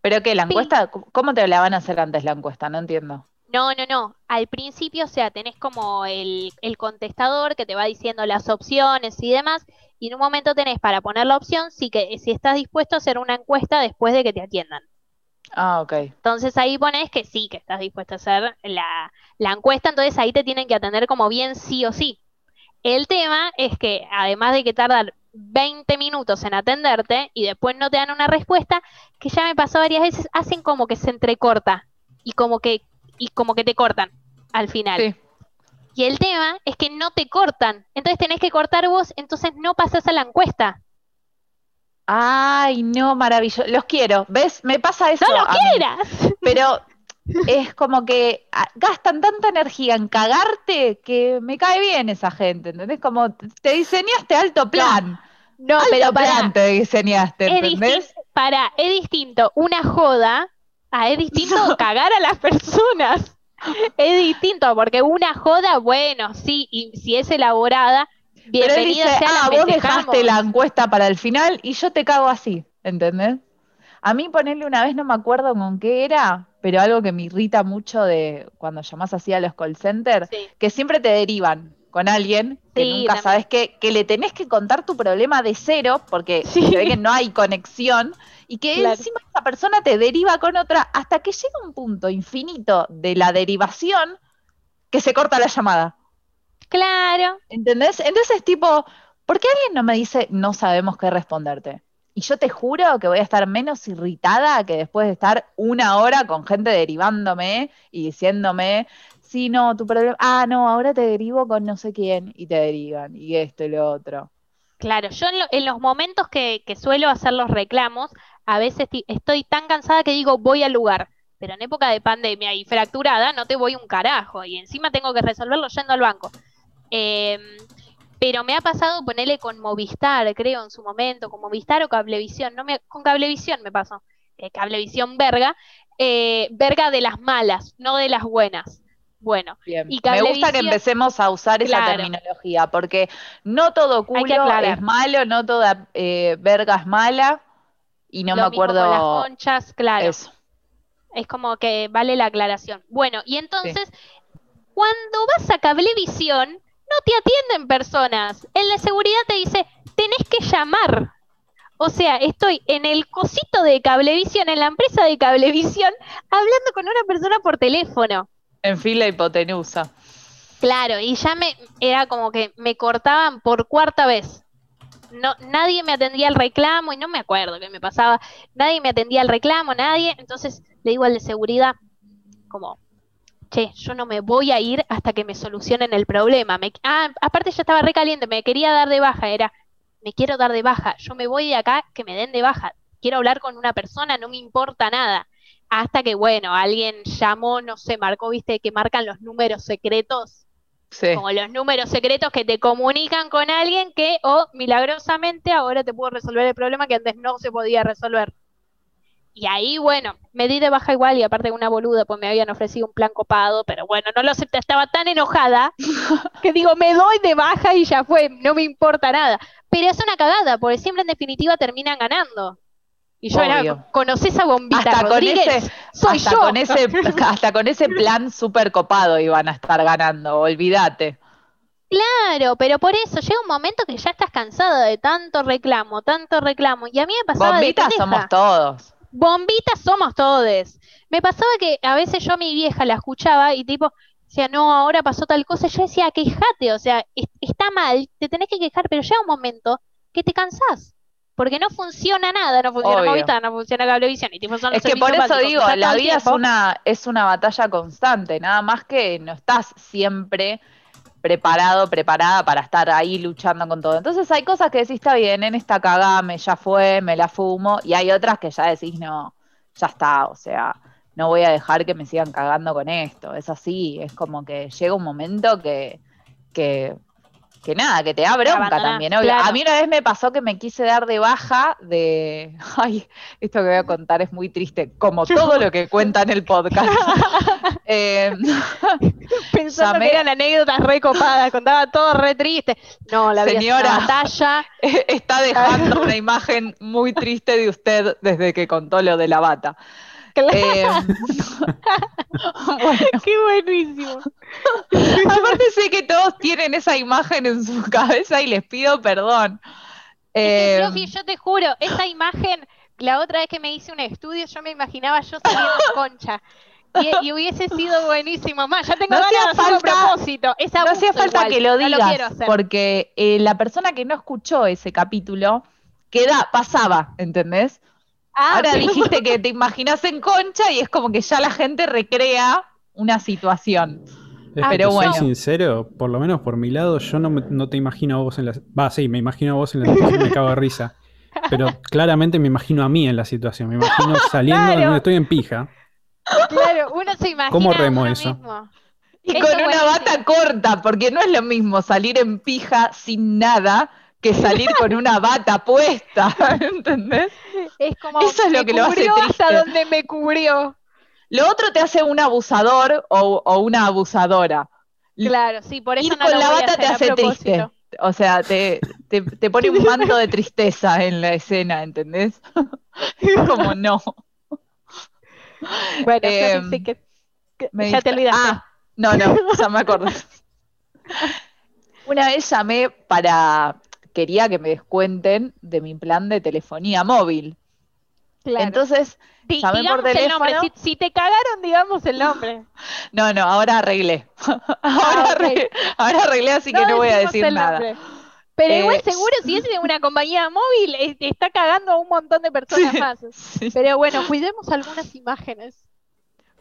¿Pero qué? ¿La Sí. encuesta? ¿Cómo te la van a hacer antes la encuesta? No entiendo. No, no, no. Al principio, o sea, tenés como el, el contestador que te va diciendo las opciones y demás, y en un momento tenés para poner la opción si, que, si estás dispuesto a hacer una encuesta después de que te atiendan. Ah, ok. Entonces ahí pones que sí, que estás dispuesto a hacer la, la encuesta, entonces ahí te tienen que atender como bien sí o sí. El tema es que además de que tardan 20 minutos en atenderte y después no te dan una respuesta, que ya me pasó varias veces, hacen como que se entrecorta y como que, y como que te cortan al final. Sí. Y el tema es que no te cortan, entonces tenés que cortar vos, entonces no pasas a la encuesta. Ay, no, maravilloso. Los quiero. ¿Ves? Me pasa eso. ¡No lo quieras! Pero es como que ah, gastan tanta energía en cagarte que me cae bien esa gente, ¿entendés? Como te diseñaste alto plan. No, alto pero plan para, te diseñaste, es para, es distinto una joda a es distinto cagar a las personas. Es distinto, porque una joda, bueno, sí, y si es elaborada, Pero él bienvenida dice, sea, la ah, vos festejamos". dejaste la encuesta para el final y yo te cago así, ¿entendés? A mí ponerle una vez, no me acuerdo con qué era, pero algo que me irrita mucho de cuando llamás así a los call centers, Sí. que siempre te derivan con alguien que Sí, nunca también. sabes qué, que le tenés que contar tu problema de cero porque Sí. se ve que no hay conexión y que Claro. encima esa persona te deriva con otra hasta que llega un punto infinito de la derivación que se corta la llamada. Claro, ¿Entendés? Entonces, tipo, ¿por qué alguien no me dice no sabemos qué responderte? Y yo te juro que voy a estar menos irritada que después de estar una hora con gente derivándome y diciéndome, sí, no, tu problema, ah, no, ahora te derivo con no sé quién, y te derivan, y esto y lo otro. claro. Yo en, lo- en los momentos que, suelo hacer los reclamos, a veces estoy tan cansada que digo voy al lugar. Pero en época de pandemia y fracturada no te voy un carajo. Y encima tengo que resolverlo yendo al banco. Em, pero me ha pasado ponerle con Movistar, creo, en su momento, con Movistar o Cablevisión. No me, con Cablevisión me pasó. Eh, Cablevisión verga. eh, verga de las malas, no de las buenas. Bueno, Bien. Y Me gusta que empecemos a usar esa terminología, porque no todo culo es malo, no toda eh, verga es mala, y no lo me mismo con acuerdo las conchas, claro. eso. Es como que vale la aclaración. Bueno, y entonces, cuando vas a Cablevisión, no te atienden personas. El de seguridad te dice, tenés que llamar. O sea, estoy en el cosito de Cablevisión, en la empresa de Cablevisión, hablando con una persona por teléfono. En fila hipotenusa. Claro, y ya me era como que me cortaban por cuarta vez. No, nadie me atendía el reclamo y no me acuerdo qué me pasaba. Nadie me atendía el reclamo, nadie. Entonces le digo al de seguridad, como, che, yo no me voy a ir hasta que me solucionen el problema. Me, ah, aparte ya estaba recaliente, me quería dar de baja, era, me quiero dar de baja, yo me voy de acá, que me den de baja. Quiero hablar con una persona, no me importa nada. Hasta que, bueno, alguien llamó, no sé, marcó, viste, que marcan los números secretos Sí. como los números secretos que te comunican con alguien que, o milagrosamente, ahora te puedo resolver el problema que antes no se podía resolver. Y ahí, bueno, me di de baja igual y aparte una boluda, pues me habían ofrecido un plan copado, pero bueno, no lo acepté, estaba tan enojada que digo, me doy de baja y ya fue, no me importa nada. Pero es una cagada, porque siempre en definitiva terminan ganando. Y yo era, Obvio. ¿conocés a Bombita Hasta con Rodríguez? ese, Soy hasta yo. con ese, hasta con ese plan súper copado iban a estar ganando, olvídate. Claro, pero por eso llega un momento que ya estás cansado de tanto reclamo, tanto reclamo. Y a mí me pasaba Bombitas somos todos. Bombitas somos todos. Me pasaba que a veces yo a mi vieja la escuchaba y tipo decía, no, ahora pasó tal cosa. Yo decía, quejate, o sea, es- está mal, te tenés que quejar, pero llega un momento que te cansás. Porque no funciona nada, no funciona Obvio. Movistar, no funciona Cablevisión, y tipo son los Es que por eso básicos, digo, la vida es una, es una batalla constante, nada más que no estás siempre preparado, preparada para estar ahí luchando con todo. Entonces hay cosas que decís, está bien, en esta cagame, ya fue, me la fumo, y hay otras que ya decís, no, ya está, o sea, no voy a dejar que me sigan cagando con esto. Es así, es como que llega un momento que, que, que nada, que te da bronca también. obvio. claro. A mí una vez me pasó que me quise dar de baja de, ay, esto que voy a contar es muy triste, como todo lo que cuenta en el podcast. Eh, Pensando Llamé- que eran anécdotas recopadas, contaba todo re triste. No, la Señora. batalla. está dejando una imagen muy triste de usted desde que contó lo de la bata. Claro, Eh, bueno, qué buenísimo. aparte sé que todos tienen esa imagen en su cabeza y les pido perdón. Eh, Sofi, yo te juro, esa imagen la otra vez que me hice un estudio, yo me imaginaba yo saliendo en concha. Y, y hubiese sido buenísimo. Más, ya tengo No ganas de falta- propósito. Es No hacía falta igual, que lo no digas, lo porque eh, la persona que no escuchó ese capítulo queda, pasaba, ¿entendés? Ah, Ahora dijiste que te imaginas en concha y es como que ya la gente recrea una situación. Es que pero bueno. soy sincero, por lo menos por mi lado, yo no, me- no te imagino a vos en la... Va, sí, me imagino a vos en la situación y me cago de risa. Pero claramente me imagino a mí en la situación. Me imagino saliendo, Claro. donde estoy en pija. Claro, uno se imagina ¿Cómo a remo uno eso? mismo. Y Eso con una bata corta, porque no es lo mismo salir en pija sin nada que salir con una bata puesta, ¿entendés? Es como Eso es lo que lo hace cubrió hasta triste. donde me cubrió. Lo otro te hace un abusador o, o una abusadora. Claro, sí, por eso Ir no con lo la voy bata te hacer hace triste. O sea, te, te, te pone un manto de tristeza en la escena, ¿entendés? Es como no. Bueno, Flori, sí que, que Me ya te olvidaste. Ah, no, no, ya me acordé. Una vez llamé para, quería que me descuenten de mi plan de telefonía móvil. claro. Entonces, llamé por digamos el nombre. teléfono. Si, si te cagaron, digamos el nombre. no, no, ahora arreglé. ahora, Ah, arreglé ahora arreglé, así que no voy a decir nada. nombre. Pero Eh, igual seguro si es de una compañía móvil, está cagando a un montón de personas Sí, más. sí, Pero bueno, cuidemos algunas imágenes.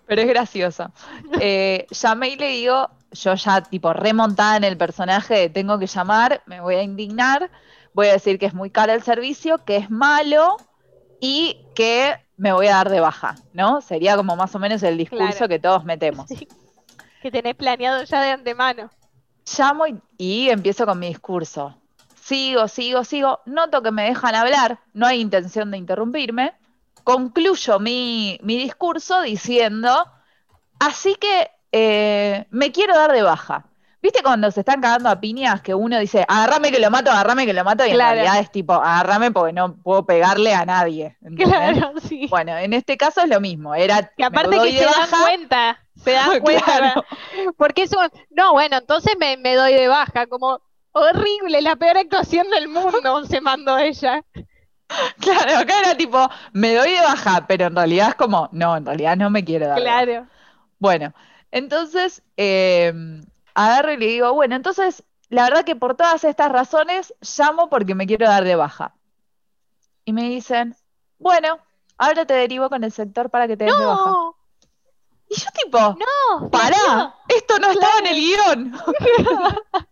pero es gracioso. Eh, llamé y le digo, yo ya tipo remontada en el personaje, de tengo que llamar, me voy a indignar, voy a decir que es muy caro el servicio, que es malo y que me voy a dar de baja, ¿no? Sería como más o menos el discurso Claro. que todos metemos. Sí, que tenés planeado ya de antemano. Llamo y, y empiezo con mi discurso. Sigo, sigo, sigo. Noto que me dejan hablar, no hay intención de interrumpirme. Concluyo mi, mi discurso diciendo, así que eh, me quiero dar de baja. ¿Viste cuando se están cagando a piñas que uno dice, agarrame que lo mato, agarrame que lo mato? Y Claro. en realidad es tipo, agarrame porque no puedo pegarle a nadie. ¿entendés? Claro, sí. Bueno, en este caso es lo mismo. Era, Que aparte que se dan baja. cuenta, se dan cuenta. Claro. Porque es un, no, bueno, entonces me, me doy de baja, como horrible, la peor actuación del mundo se mandó ella. Claro, acá era tipo, me doy de baja, pero en realidad es como, no, en realidad no me quiero dar. baja. Claro. Bueno, entonces eh, agarro y le digo, bueno, entonces la verdad que por todas estas razones llamo porque me quiero dar de baja. Y me dicen, bueno, ahora te derivo con el sector para que te des de baja. No, Y yo tipo, no, pará, Flavio, esto no estaba en el guion.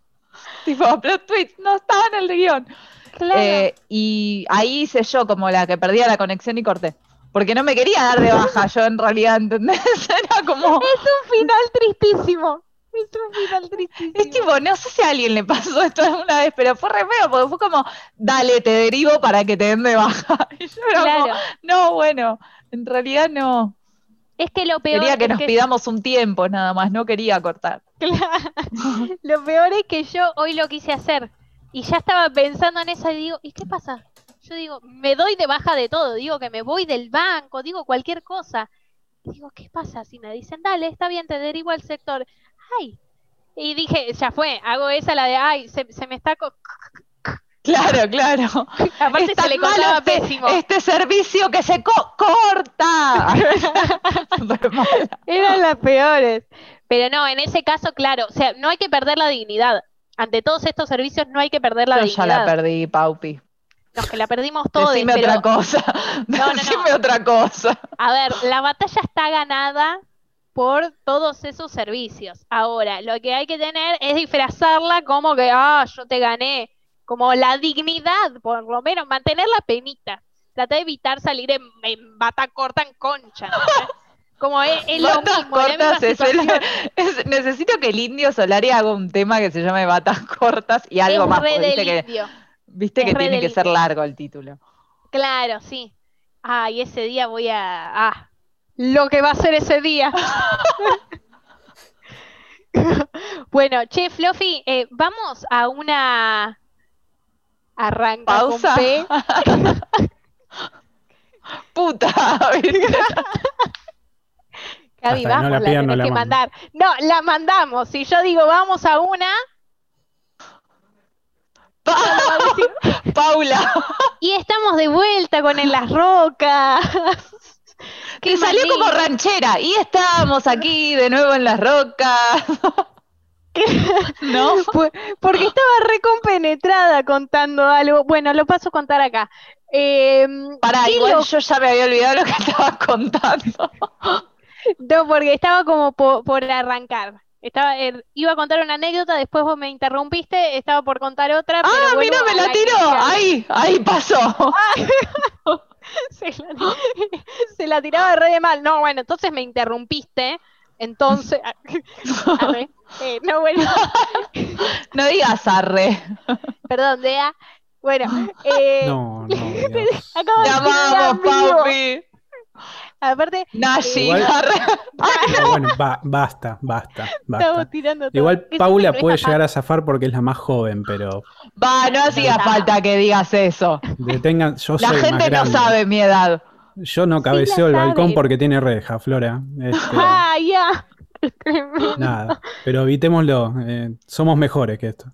tipo, plot twist, no estaba en el guion. claro. Eh, y ahí hice yo como la que perdía la conexión y corté. Porque no me quería dar de baja yo en realidad, ¿entendés? Era como, Es un final tristísimo. Es un final tristísimo. es tipo, no sé si a alguien le pasó esto alguna vez, pero fue re feo, porque fue como, dale, te derivo para que te den de baja. Y yo era como, Claro. no, bueno, en realidad no. Es que lo peor Quería que es nos que- pidamos un tiempo nada más, no quería cortar. Claro. Lo peor es que yo hoy lo quise hacer y ya estaba pensando en eso y digo, ¿y qué pasa? Yo digo, me doy de baja de todo, digo que me voy del banco, digo cualquier cosa. Digo, ¿qué pasa? Si me dicen, dale, está bien, te derivo al sector. Ay. Y dije, ya fue, hago esa la de, ay, se, se me está... co-". Claro, claro. Aparte se le malo cortaba este, pésimo. este servicio que se co- corta. Eran las peores. Pero no, en ese caso, claro, o sea, no hay que perder la dignidad. Ante todos estos servicios no hay que perder la Yo ya dignidad. la perdí, Paupi. Nos que la perdimos todos, Decime pero otra cosa. No, no, no. Decime otra cosa. a ver, la batalla está ganada por todos esos servicios. Ahora, lo que hay que tener es disfrazarla como que, ah, yo te gané. Como la dignidad, por lo menos, mantener la penita. Trata de evitar salir en, en bata corta en concha. ¿no? Como es, es lo mismo, la cortas es el- situación. es- necesito que el indio Solari haga un tema que se llame batas cortas y algo más. re del que, indio. Viste es que tiene del que ser largo el título. Claro, sí. Ah, y ese día voy a... Ah, lo que va a ser ese día. bueno, che, Fluffy, eh, vamos a una... Arranca Pausa. con P. Puta. Gaby, que no vamos, la no tenés la que mando. mandar. No, la mandamos. Si yo digo vamos a una, Paula. Y estamos de vuelta con En las Rocas. Que salió como ranchera. Y estamos aquí de nuevo en las rocas. ¿No? Porque estaba recompenetrada contando algo. Bueno, lo paso a contar acá. Eh, Pará, igual yo ya me había olvidado lo que estaba contando. no, porque estaba como por, arrancar. Estaba, er, iba a contar una anécdota, después vos me interrumpiste, estaba por contar otra. ah, mira, me la, tiró. Ahí, ahí pasó. se, la, tiraba re de mal. No, bueno, entonces me interrumpiste. Entonces, eh, no, bueno. no digas arre. Perdón, Dea. Bueno, eh, no, no. Te papi. Aparte, Nashi. Igual, bueno, basta, basta, basta. Igual Paula puede llegar a zafar porque es la más joven, pero. Va, no hacía falta que digas eso. Detengan, yo la gente no sabe mi edad. Yo no cabeceo el balcón porque tiene reja, Flora. Este, ah, ya. Nada, pero evitémoslo. Eh, somos mejores que esto.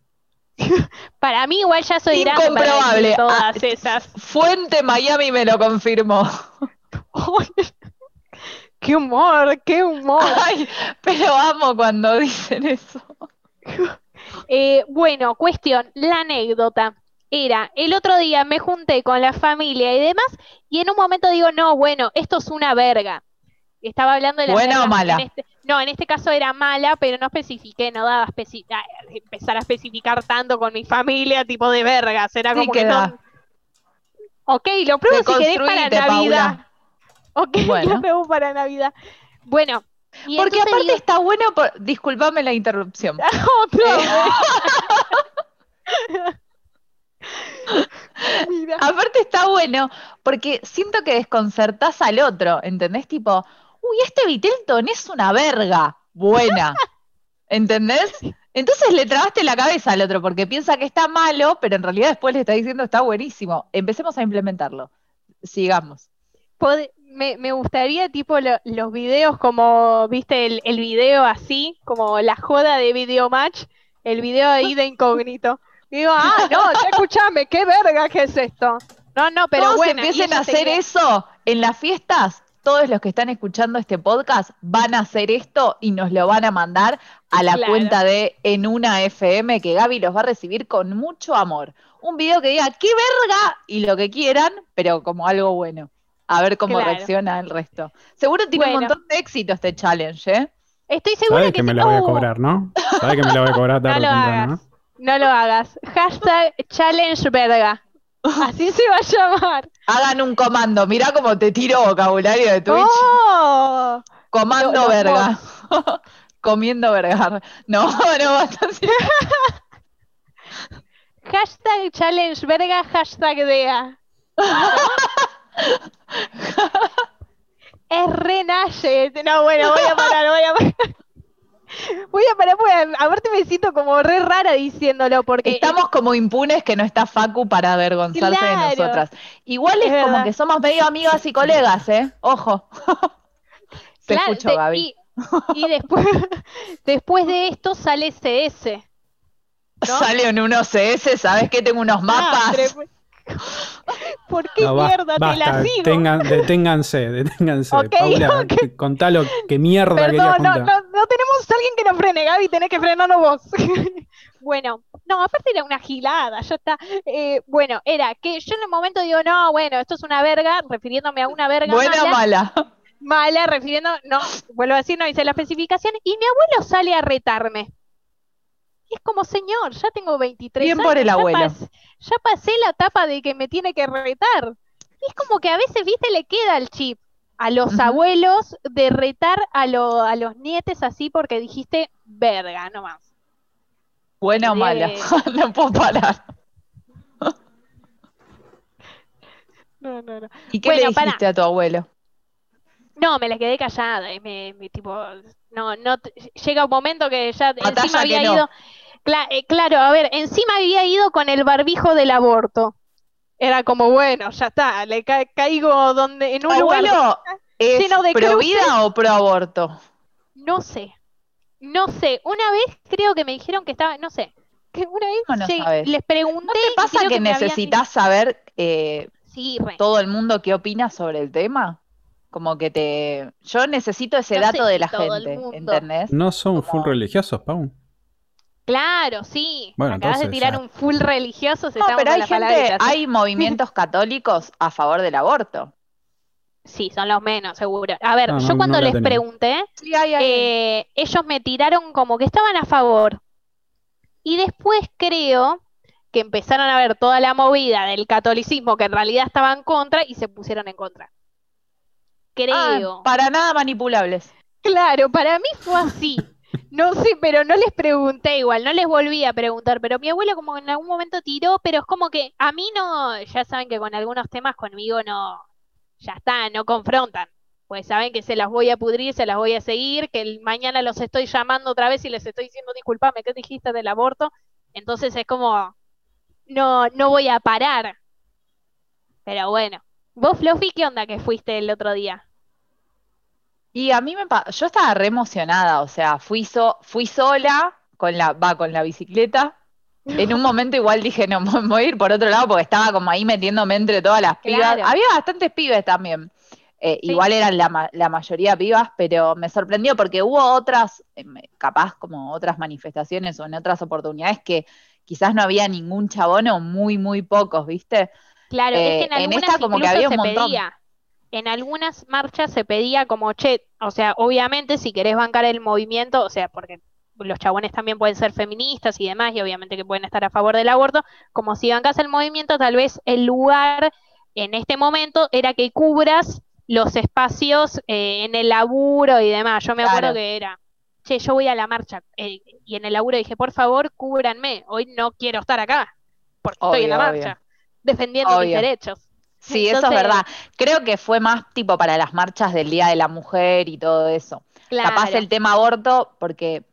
Para mí igual ya soy Incomprobable. todas ah, esas. Fuente Miami me lo confirmó. ¡Qué humor! ¡Qué humor! pero amo cuando dicen eso. Eh, bueno, cuestión, la anécdota era, el otro día me junté con la familia y demás, y en un momento digo, no, bueno, esto es una verga. Estaba hablando de la ¿Buena o mala? Este, no, en este caso era mala, pero no especifiqué, no daba empezar a especificar tanto con mi familia, tipo de vergas. Era como que no. Ok, lo pruebo si querés para Navidad. Ok, lo pruebo para Navidad. Bueno. Porque aparte está bueno, por... disculpame la interrupción. Aparte está bueno, porque siento que desconcertás al otro, ¿entendés? Tipo, uy, este Vitelton es una verga buena. ¿Entendés? Entonces le trabaste la cabeza al otro porque piensa que está malo, pero en realidad después le está diciendo está buenísimo. Empecemos a implementarlo. Sigamos. Me, gustaría, tipo, los videos como, viste, el, el, video así, como la joda de video match, el video ahí de incógnito. digo, ah, no, ya escuchame, qué verga que es esto. No, no, pero Todos bueno. empiecen a hacer eso en las fiestas, todos los que están escuchando este podcast van a hacer esto y nos lo van a mandar a la cuenta de En una FM que Gaby los va a recibir con mucho amor. Un video que diga, ¡qué verga! Y lo que quieran, pero como algo bueno. A ver cómo reacciona el resto. Seguro tiene un montón de éxito este challenge, ¿eh? Estoy segura que, que me la voy a cobrar, ¿no? Sabes que me la voy a cobrar tarde no lo hagas. ¿no? No lo hagas. Hashtag challenge verga. Así se va a llamar. Hagan un comando. Mirá cómo te tiro vocabulario de Twitch. ¡Oh! Comando verga. Comiendo verga. No, no, bastante. hashtag challenge verga, hashtag DEA. es renace. No, bueno, voy a parar, voy a parar. Voy a parar, porque aparte me siento como re rara diciéndolo, porque... Estamos como impunes que no está Facu para avergonzarse de nosotras. Igual es, como que somos medio amigas y colegas, ¿eh? Ojo. Te escucho, Gaby. Y, después, después de esto sale CS. Sale en unos CS, ¿sabes qué? Tengo unos mapas. ¿Por qué mierda te la sigo? deténganse, deténganse. Paula, contalo qué mierda Perdón, querías no, no, no, tenemos a alguien que nos frene, Gaby, tenés que frenarnos vos. bueno, no, aparte era una gilada, ya está. Eh, bueno, era que yo en el momento digo, no, bueno, esto es una verga, refiriéndome a una verga Buena o mala. Mala, refiriendo, no, vuelvo a decir, no hice la especificación, y mi abuelo sale a retarme es como, señor, ya tengo 23 Bien por el abuelo. Ya, pasé la etapa de que me tiene que retar. es como que a veces, viste, le queda el chip a los abuelos de retar a, a los nietes así porque dijiste, verga, nomás. Buena o mala, no puedo parar. no, no, no. ¿Y qué le dijiste a tu abuelo? No, me la quedé callada y me, tipo, no, no, llega un momento que ya encima había ido, eh, claro, a ver, encima había ido con el barbijo del aborto. Era como, bueno, ya está, le caigo donde, en un ¿Abuelo lugar es pro vida o pro aborto? No sé, no sé. Una vez creo que me dijeron que estaba, no sé, que una vez ¿Cómo no les pregunté. ¿No te pasa que, habían necesitas saber eh, Sí, todo el mundo qué opina sobre el tema? Como que te... Yo necesito ese No sé dato de la gente. ¿entendés? ¿No son full religiosos, Pau? Claro, sí. Bueno, Acabas de entonces tirar ya. un full religioso, se No, pero hay gente, hay movimientos católicos a favor del aborto. Sí, son los menos, seguro. A ver, No, yo no- cuando les tenía. pregunté, Sí, hay, hay. eh, ellos me tiraron como que estaban a favor. Y después creo que empezaron a ver toda la movida del catolicismo que en realidad estaban contra y se pusieron en contra. Ah, Creo. para nada manipulables. Claro, para mí fue así. No sé, pero no les pregunté igual, no les volví a preguntar, pero mi abuelo como en algún momento tiró, pero es como que a mí no, ya saben que con algunos temas conmigo no, ya está, no confrontan. Pues saben que se las voy a pudrir, se las voy a seguir, que el- mañana los estoy llamando otra vez y les estoy diciendo, disculpame, ¿qué dijiste del aborto? Entonces es como, no, no voy a parar. Pero bueno. ¿Vos, Fluffy, qué onda que fuiste el otro día? Y a mí me yo estaba re emocionada, o sea, fui so- fui sola con la va con la bicicleta. En un momento igual dije, no, me voy a ir por otro lado porque estaba como ahí metiéndome entre todas las pibas. Claro. Había bastantes pibes también. Eh, Sí. Igual eran la, ma- la mayoría pibas, pero me sorprendió porque hubo otras, eh, capaz como otras manifestaciones o en otras oportunidades que quizás no había ningún chabón o muy, muy pocos, ¿viste? Claro, Eh, es que en en algunas esta como que incluso había un se montón. pedía, en algunas marchas se pedía como, che, o sea, obviamente si querés bancar el movimiento, o sea, porque los chabones también pueden ser feministas y demás, y obviamente que pueden estar a favor del aborto, como si bancas el movimiento, tal vez el lugar en este momento era que cubras los espacios eh, en el laburo y demás. Yo me acuerdo Claro. que era, che, yo voy a la marcha, eh, y en el laburo dije, por favor, cúbranme, hoy no quiero estar acá, porque estoy en la obvio. Defendiendo mis Obvio. derechos. Sí, eso es verdad. Creo que fue más tipo para las marchas del Día de la Mujer y todo eso. Capaz el tema aborto, porque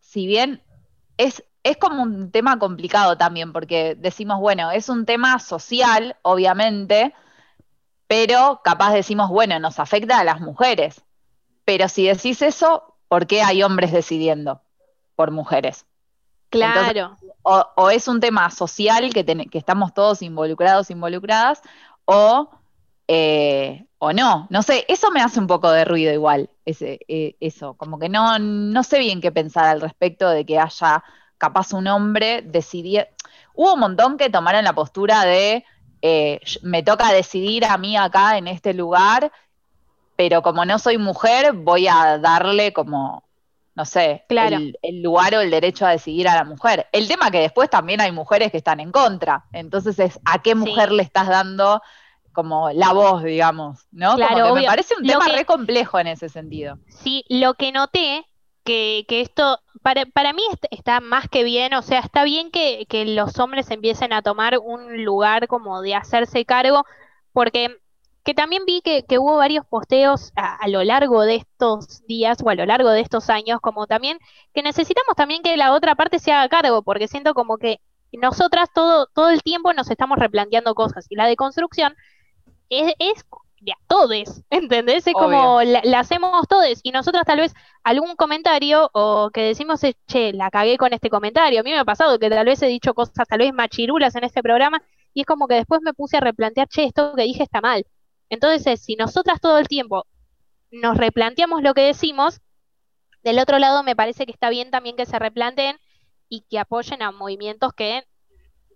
si bien es, es como un tema complicado también, porque decimos, bueno, es un tema social, obviamente, pero capaz decimos, bueno, nos afecta a las mujeres. Pero si decís eso, ¿por qué hay hombres decidiendo por mujeres? Claro, o, o es un tema social que, ten- que estamos todos involucrados, involucradas, o, eh, o no. No sé, eso me hace un poco de ruido igual, ese, eh, eso, como que no, no sé bien qué pensar al respecto de que haya capaz un hombre decidir. Hubo un montón que tomaron la postura de eh, me toca decidir a mí acá en este lugar, pero como no soy mujer, voy a darle como, no sé, Claro. el, el lugar o el derecho a decidir a la mujer. El tema que después también hay mujeres que están en contra, entonces es a qué mujer le estás dando como la voz, digamos, ¿no? Como Claro, que me parece un Lo tema que- re complejo en ese sentido. sí, lo que noté, que, que esto, para, para mí est- está más que bien, o sea, está bien que, que los hombres empiecen a tomar un lugar como de hacerse cargo, porque que también vi que, que hubo varios posteos a, a lo largo de estos días o a lo largo de estos años, como también que necesitamos también que la otra parte se haga cargo, porque siento como que nosotras todo, todo el tiempo nos estamos replanteando cosas, y la deconstrucción es, es de a todes, ¿entendés? Es como la, la hacemos todes, y nosotras tal vez algún comentario o que decimos, che, la cagué con este comentario. A mí me ha pasado que tal vez he dicho cosas tal vez machirulas en este programa y es como que después me puse a replantear, che, esto que dije está mal. Entonces, si nosotras todo el tiempo nos replanteamos lo que decimos, del otro lado me parece que está bien también que se replanteen y que apoyen a movimientos que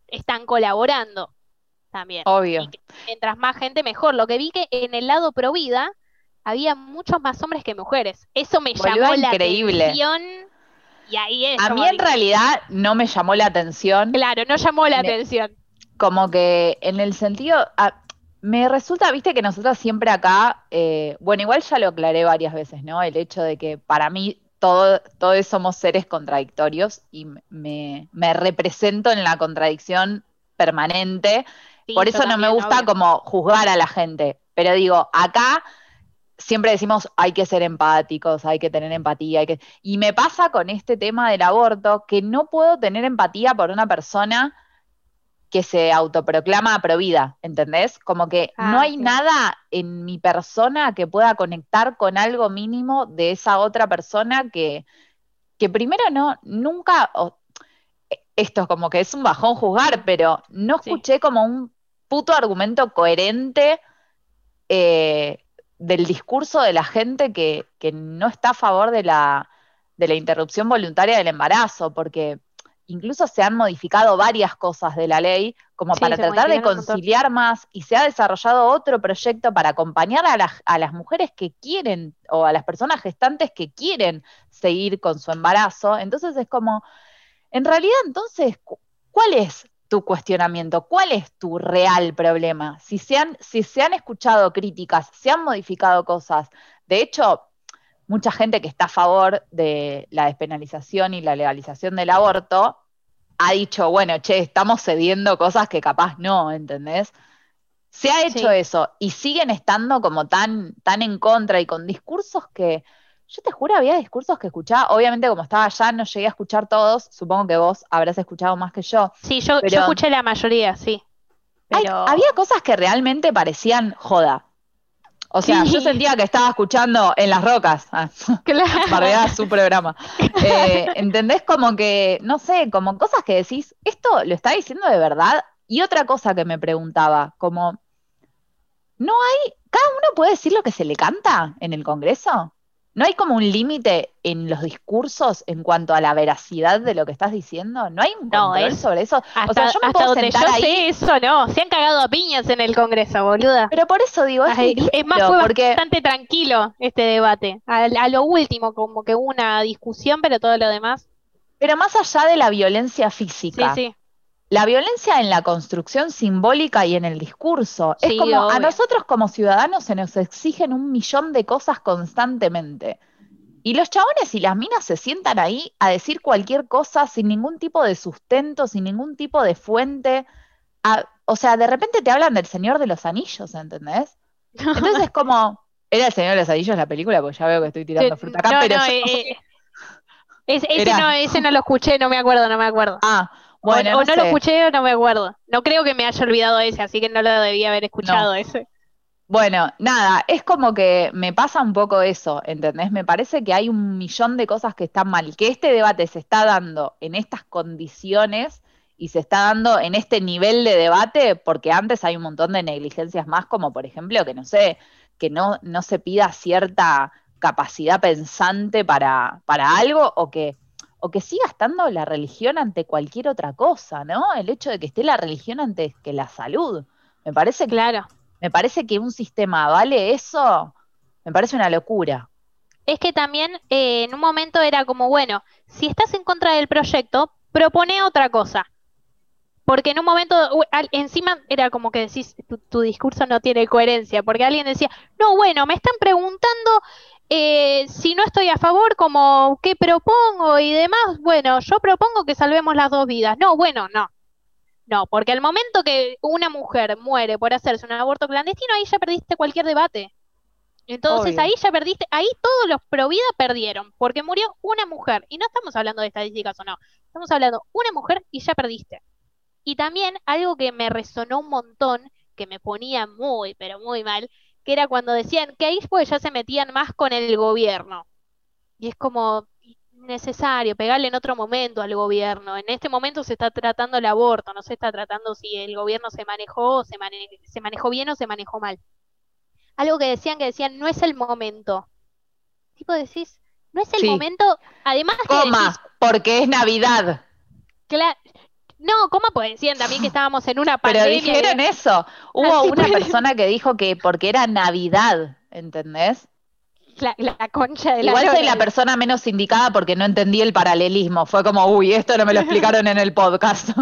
están colaborando también. Obvio. Y que mientras más gente, mejor. Lo que vi que en el lado pro vida había muchos más hombres que mujeres. Eso me llamó la atención. Y ahí es A mí en realidad no me llamó la atención. Claro, no llamó la Me- atención. como que en el sentido, a- me resulta, viste que nosotros siempre acá, eh, bueno, igual ya lo aclaré varias veces, ¿no? El hecho de que para mí todo, todos somos seres contradictorios y me, me represento en la contradicción permanente. Sí, Por eso no me gusta obvio. como juzgar a la gente. Pero digo, acá siempre decimos hay que ser empáticos, hay que tener empatía, hay que... Y me pasa con este tema del aborto que no puedo tener empatía por una persona que se autoproclama provida, ¿entendés? Como que Ah, no hay sí. nada en mi persona que pueda conectar con algo mínimo de esa otra persona que, que primero no, nunca, esto, como que es un bajón juzgar, pero no Sí. escuché como un puto argumento coherente eh, del discurso de la gente que, que no está a favor de la, de la interrupción voluntaria del embarazo, porque incluso se han modificado varias cosas de la ley como Sí, para tratar de conciliar más y se ha desarrollado otro proyecto para acompañar a las, a las mujeres que quieren o a las personas gestantes que quieren seguir con su embarazo. Entonces es como, en realidad entonces, cu- ¿cuál es tu cuestionamiento? ¿Cuál es tu real problema? Si se han, si se han escuchado críticas, se han modificado cosas. De hecho, mucha gente que está a favor de la despenalización y la legalización del aborto ha dicho, bueno, che, estamos cediendo cosas que capaz no, ¿entendés? Se ha hecho Sí. eso y siguen estando como tan, tan en contra y con discursos que, yo te juro, había discursos que escuchaba, obviamente como estaba allá no llegué a escuchar todos, supongo que vos habrás escuchado más que yo. Sí, yo, yo escuché la mayoría, sí. Pero había cosas que realmente parecían joda. O sea, Sí. yo sentía que estaba escuchando en las rocas. Ah, claro. su programa. Eh, ¿Entendés? Como que, no sé, como cosas que decís, ¿esto lo está diciendo de verdad? Y otra cosa que me preguntaba, como, ¿no hay, cada uno puede decir lo que se le canta en el Congreso? ¿No hay como un límite en los discursos en cuanto a la veracidad de lo que estás diciendo? ¿No hay un No, control sobre eso? Hasta, o sea, yo me hasta puedo donde yo sentar ahí, sé eso, no. Se han cagado a piñas en el Congreso, boluda. pero por eso digo, es, Ay, es más, fue porque... bastante tranquilo este debate. A, a lo último, como que hubo una discusión, pero todo lo demás. Pero más allá de la violencia Sí, física, sí. La violencia en la construcción simbólica y en el discurso. Es como a nosotros como ciudadanos se nos exigen un millón de cosas constantemente. Y los chabones y las minas se sientan ahí a decir cualquier cosa sin ningún tipo de sustento, sin ningún tipo de fuente. A- o sea, de repente te hablan del Señor de los Anillos, ¿entendés? Entonces es como, era el Señor de los Anillos la película, porque ya veo que estoy tirando fruta acá, no, pero no, yo- eh, eh, es- ese, no, ese no lo escuché, no me acuerdo, no me acuerdo. Ah, bueno, o, no no lo escuché o no me acuerdo. No creo que me haya olvidado ese, así que no lo debía haber escuchado ese. Bueno, nada, es como que me pasa un poco eso, ¿entendés? Me parece que hay un millón de cosas que están mal, que este debate se está dando en estas condiciones y se está dando en este nivel de debate, porque antes hay un montón de negligencias más, como por ejemplo que no sé, que no, no se pida cierta capacidad pensante para, para algo o que, o que siga estando la religión ante cualquier otra cosa, ¿no? El hecho de que esté la religión antes que la salud. Me parece Claro. me parece que un sistema vale eso, me parece una locura. Es que también eh, en un momento era como, bueno, si estás en contra del proyecto, propone otra cosa. Porque en un momento, encima era como que decís, tu, tu discurso no tiene coherencia, porque alguien decía, no, bueno, me están preguntando eh, si no estoy a favor, como qué propongo y demás. Bueno, yo propongo que salvemos las dos vidas. No, bueno, no. No, porque al momento que una mujer muere por hacerse un aborto clandestino, ahí ya perdiste cualquier debate. Entonces Obvio. ahí ya perdiste, ahí todos los pro vida perdieron, porque murió una mujer. Y no estamos hablando de estadísticas o no, estamos hablando una mujer y ya perdiste. Y también algo que me resonó un montón, que me ponía muy, pero muy mal, que era cuando decían que ahí pues ya se metían más con el gobierno. Y es como necesario pegarle en otro momento al gobierno. En este momento se está tratando el aborto, no se está tratando si el gobierno se manejó, se, mane- se manejó bien o se manejó mal. Algo que decían que decían, no es el momento. Tipo decís, no es el Sí. momento, además que Coma, decís, porque es Navidad. cla- no, coma pues decían también que estábamos en una Pero pandemia. y dijeron eso. Hubo Así una persona que dijo que porque era Navidad, ¿entendés? la, la concha de la Igual soy la persona menos indicada porque no entendí el paralelismo. Fue como, uy, esto no me lo explicaron en el podcast.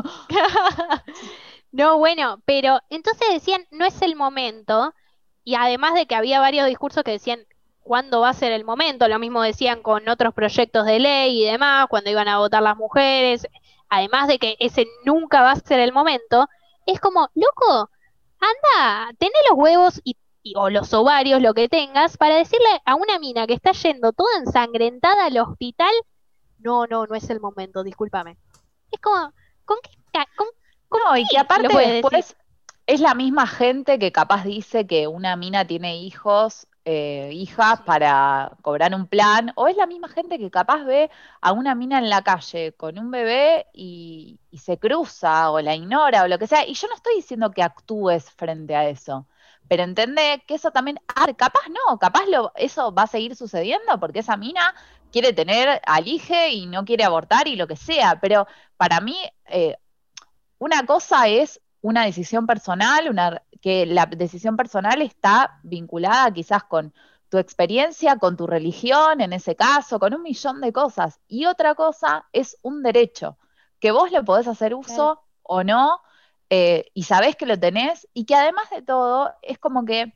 No, bueno, pero entonces decían, no es el momento, y además de que había varios discursos que decían cuándo va a ser el momento, lo mismo decían con otros proyectos de ley y demás, cuando iban a votar las mujeres, además de que ese nunca va a ser el momento, es como, loco, anda, tené los huevos y, y- o los ovarios, lo que tengas, para decirle a una mina que está yendo toda ensangrentada al hospital, no, no, no es el momento, discúlpame. Es como, ¿con qué, con No, y que aparte después es la misma gente que capaz dice que una mina tiene hijos eh, hijas para cobrar un plan, o es la misma gente que capaz ve a una mina en la calle con un bebé y, se cruza o la ignora o lo que sea, y yo no estoy diciendo que actúes frente a eso, pero entendé que eso también, capaz no, capaz eso va a seguir sucediendo porque esa mina quiere tener al hijo y no quiere abortar y lo que sea, pero para mí eh, una cosa es una decisión personal, una, que la decisión personal está vinculada quizás con tu experiencia, con tu religión, en ese caso, con un millón de cosas. Y otra cosa es un derecho, que vos le podés hacer uso o no, eh, y sabés que lo tenés, y que además de todo es como que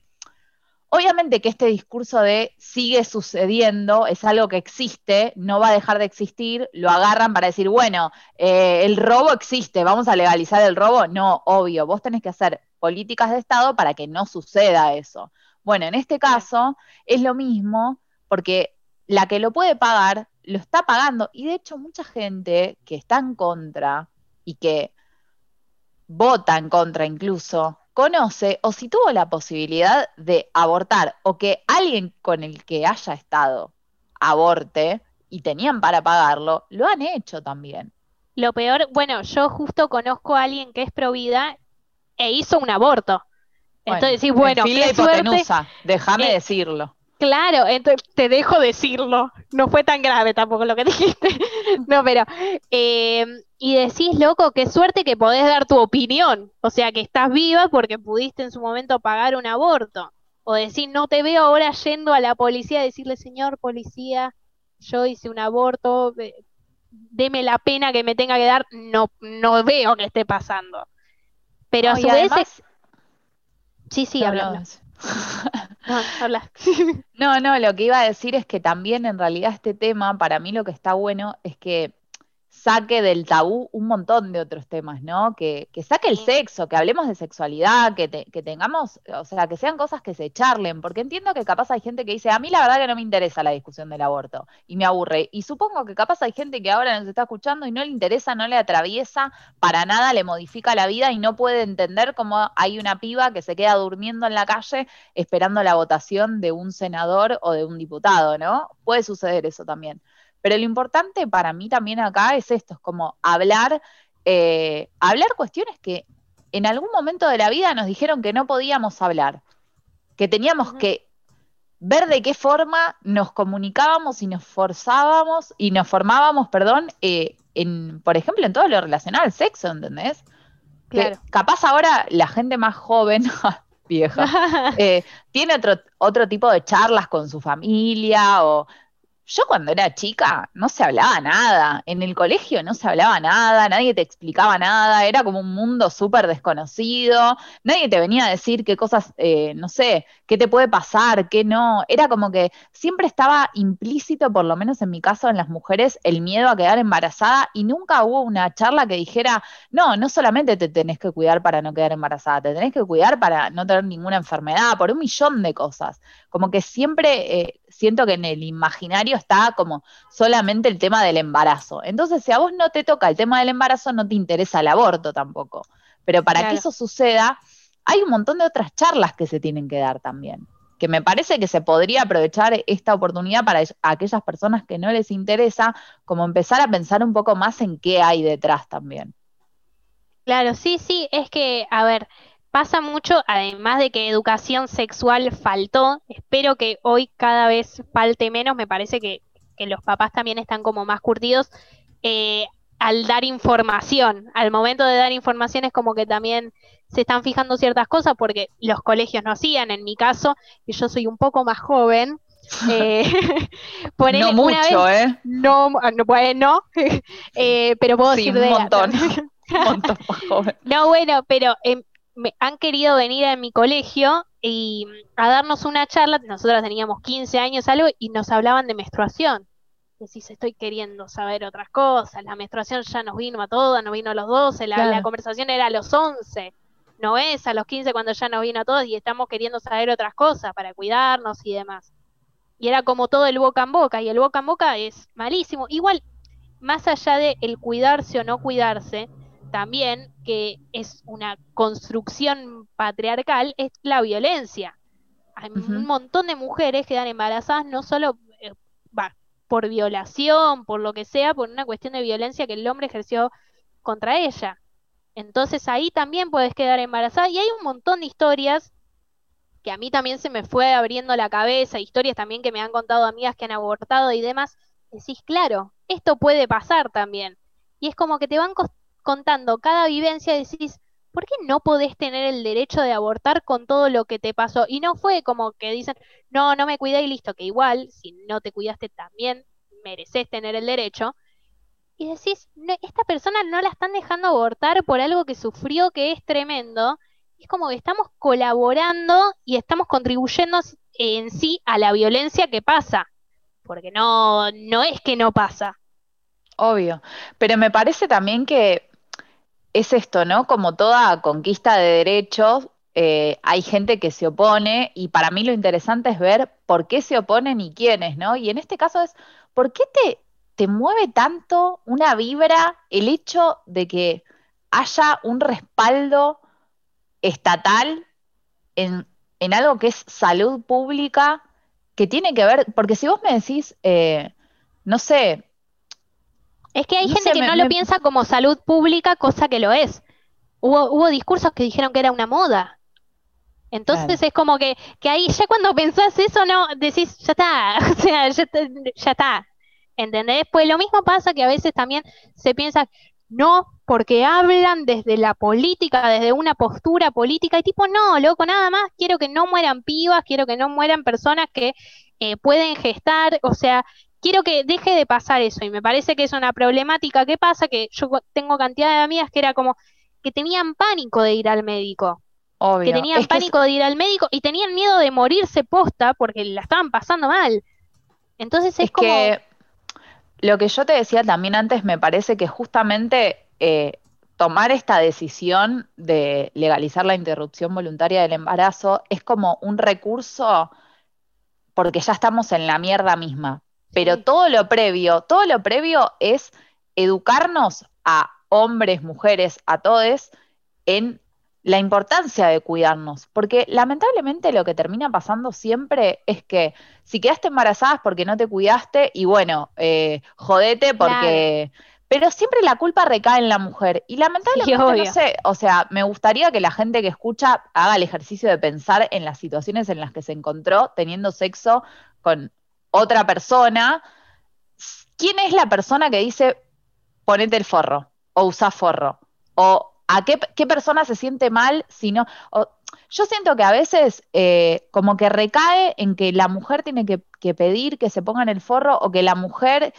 Obviamente que este discurso de sigue sucediendo es algo que existe, no va a dejar de existir, lo agarran para decir, bueno, eh, el robo existe, vamos a legalizar el robo. No, obvio, vos tenés que hacer políticas de Estado para que no suceda eso. Bueno, en este caso es lo mismo porque la que lo puede pagar lo está pagando y de hecho mucha gente que está en contra y que vota en contra incluso, conoce o si tuvo la posibilidad de abortar o que alguien con el que haya estado aborte y tenían para pagarlo, lo han hecho también. Lo peor, bueno, yo justo conozco a alguien que es provida e hizo un aborto. Entonces bueno, qué hipotenusa, déjame eh, decirlo. Claro, entonces te dejo decirlo. No fue tan grave tampoco lo que dijiste. no, pero. Eh, y decís, loco, qué suerte que podés dar tu opinión. O sea, que estás viva porque pudiste en su momento pagar un aborto. O decir, no te veo ahora yendo a la policía a decirle, señor policía, yo hice un aborto, deme la pena que me tenga que dar. No, no veo que esté pasando. Pero a su vez. Sí, sí, hablamos. No, no, lo que iba a decir es que también en realidad este tema, para mí lo que está bueno es que saque del tabú un montón de otros temas, ¿no? Que, saque el sexo, que hablemos de sexualidad, que, que, tengamos, o sea, que sean cosas que se charlen, porque entiendo que capaz hay gente que dice, a mí la verdad que no me interesa la discusión del aborto y me aburre. Y supongo que capaz hay gente que ahora nos está escuchando y no le interesa, no le atraviesa para nada, le modifica la vida y no puede entender cómo hay una piba que se queda durmiendo en la calle esperando la votación de un senador o de un diputado, ¿no? Puede suceder eso también. Pero lo importante para mí también acá es esto, es como hablar, eh, hablar cuestiones que en algún momento de la vida nos dijeron que no podíamos hablar, que teníamos que ver de qué forma nos comunicábamos y nos forzábamos y nos formábamos, perdón, eh, en, por ejemplo, en todo lo relacionado al sexo, ¿entendés? Claro. capaz ahora la gente más joven, vieja, eh, tiene otro, otro tipo de charlas con su familia o yo cuando era chica no se hablaba nada, en el colegio no se hablaba nada, nadie te explicaba nada, era como un mundo súper desconocido, nadie te venía a decir qué cosas, eh, no sé, qué te puede pasar, qué no, era como que siempre estaba implícito, por lo menos en mi caso, en las mujeres, el miedo a quedar embarazada y nunca hubo una charla que dijera, no, no solamente te tenés que cuidar para no quedar embarazada, te tenés que cuidar para no tener ninguna enfermedad, por un millón de cosas, como que siempre eh, siento que en el imaginario está como solamente el tema del embarazo. Entonces, si a vos no te toca el tema del embarazo, no te interesa el aborto tampoco. Pero para que eso suceda, hay un montón de otras charlas que se tienen que dar también. Que me parece que se podría aprovechar esta oportunidad para aquellas personas que no les interesa, como empezar a pensar un poco más en qué hay detrás también. Claro, sí, sí, es que, a ver, pasa mucho, además de que educación sexual faltó, espero que hoy cada vez falte menos, me parece que, los papás también están como más curtidos eh, al dar información, al momento de dar información es como que también se están fijando ciertas cosas porque los colegios no hacían, en mi caso, y yo soy un poco más joven, eh, no mucho, ¿eh? No, no, bueno, eh, pero puedo decir un montón. un montón más joven. No, bueno, pero em, me han querido venir a mi colegio y a darnos una charla, nosotras teníamos 15 años algo y nos hablaban de menstruación. Decís, estoy queriendo saber otras cosas, la menstruación ya nos vino a todas, nos vino a los 12, la, la conversación era a los 11, no es a los 15 cuando ya nos vino a todos y estamos queriendo saber otras cosas para cuidarnos y demás. Y era como todo el boca en boca, y el boca en boca es malísimo. Igual, más allá de el cuidarse o no cuidarse, también, que es una construcción patriarcal, es la violencia. Hay un montón de mujeres quedan embarazadas no solo eh, por violación, por lo que sea, por una cuestión de violencia que el hombre ejerció contra ella. Entonces ahí también puedes quedar embarazada y hay un montón de historias que a mí también se me fue abriendo la cabeza, historias también que me han contado amigas que han abortado y demás. Decís, claro, esto puede pasar también. Y es como que te van contando cada vivencia decís, ¿por qué no podés tener el derecho de abortar con todo lo que te pasó? Y no fue como que dicen, no, no me cuidé y listo, que igual, si no te cuidaste también mereces tener el derecho. Y decís, "No, esta persona no la están dejando abortar por algo que sufrió que es tremendo. Es como que estamos colaborando y estamos contribuyendo en sí a la violencia que pasa. Porque no, no es que no pasa. Obvio. Pero me parece también que es esto, ¿no? Como toda conquista de derechos, eh, hay gente que se opone y para mí lo interesante es ver por qué se oponen y quiénes, ¿no? Y en este caso es, ¿por qué te, te mueve tanto una vibra el hecho de que haya un respaldo estatal en, en algo que es salud pública, que tiene que ver, porque si vos me decís, eh, no sé, Es que hay No gente sé, que me- no lo piensa como salud pública, cosa que lo es. Hubo, hubo discursos que dijeron que era una moda. Entonces Claro. es como que, que ahí ya cuando pensás eso, no, decís, ya está, o sea, ya, está- ya está. ¿Entendés? Pues lo mismo pasa que a veces también se piensa, no, porque hablan desde la política, desde una postura política, y tipo, no, loco, nada más, quiero que no mueran pibas, quiero que no mueran personas que eh, pueden gestar, o sea, quiero que deje de pasar eso, y me parece que es una problemática que pasa, que yo tengo cantidad de amigas que era como que tenían pánico de ir al médico obvio. que tenían Es que es- pánico de ir al médico y tenían miedo de morirse posta porque la estaban pasando mal. Entonces es, Es como, que lo que yo te decía también antes, me parece que justamente eh, tomar esta decisión de legalizar la interrupción voluntaria del embarazo es como un recurso porque ya estamos en la mierda misma. Pero Sí. todo lo previo, todo lo previo es educarnos a hombres, mujeres, a todos en la importancia de cuidarnos, porque lamentablemente lo que termina pasando siempre es que si quedaste embarazada es porque no te cuidaste y bueno, eh, jodete porque... Pero siempre la culpa recae en la mujer. Y lamentablemente no sé, o sea, me gustaría que la gente que escucha haga el ejercicio de pensar en las situaciones en las que se encontró teniendo sexo con otra persona. ¿Quién es la persona que dice ponete el forro o usa forro? ¿O a qué, qué persona se siente mal si no? yo siento que a veces eh, como que recae en que la mujer tiene que, que pedir que se pongan el forro o que la mujer,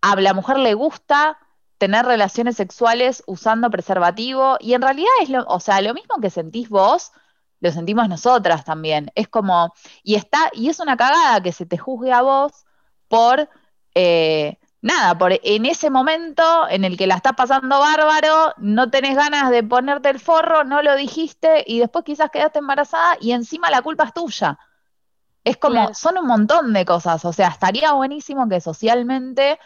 a la mujer le gusta tener relaciones sexuales usando preservativo y en realidad es lo, o sea, lo mismo que sentís vos, lo sentimos nosotras también. Es como, y está, y es una cagada que se te juzgue a vos por eh, nada, por en ese momento en el que la estás pasando bárbaro, no tenés ganas de ponerte el forro, no lo dijiste y después quizás quedaste embarazada y encima la culpa es tuya. Es como, Claro. son un montón de cosas, o sea, estaría buenísimo que socialmente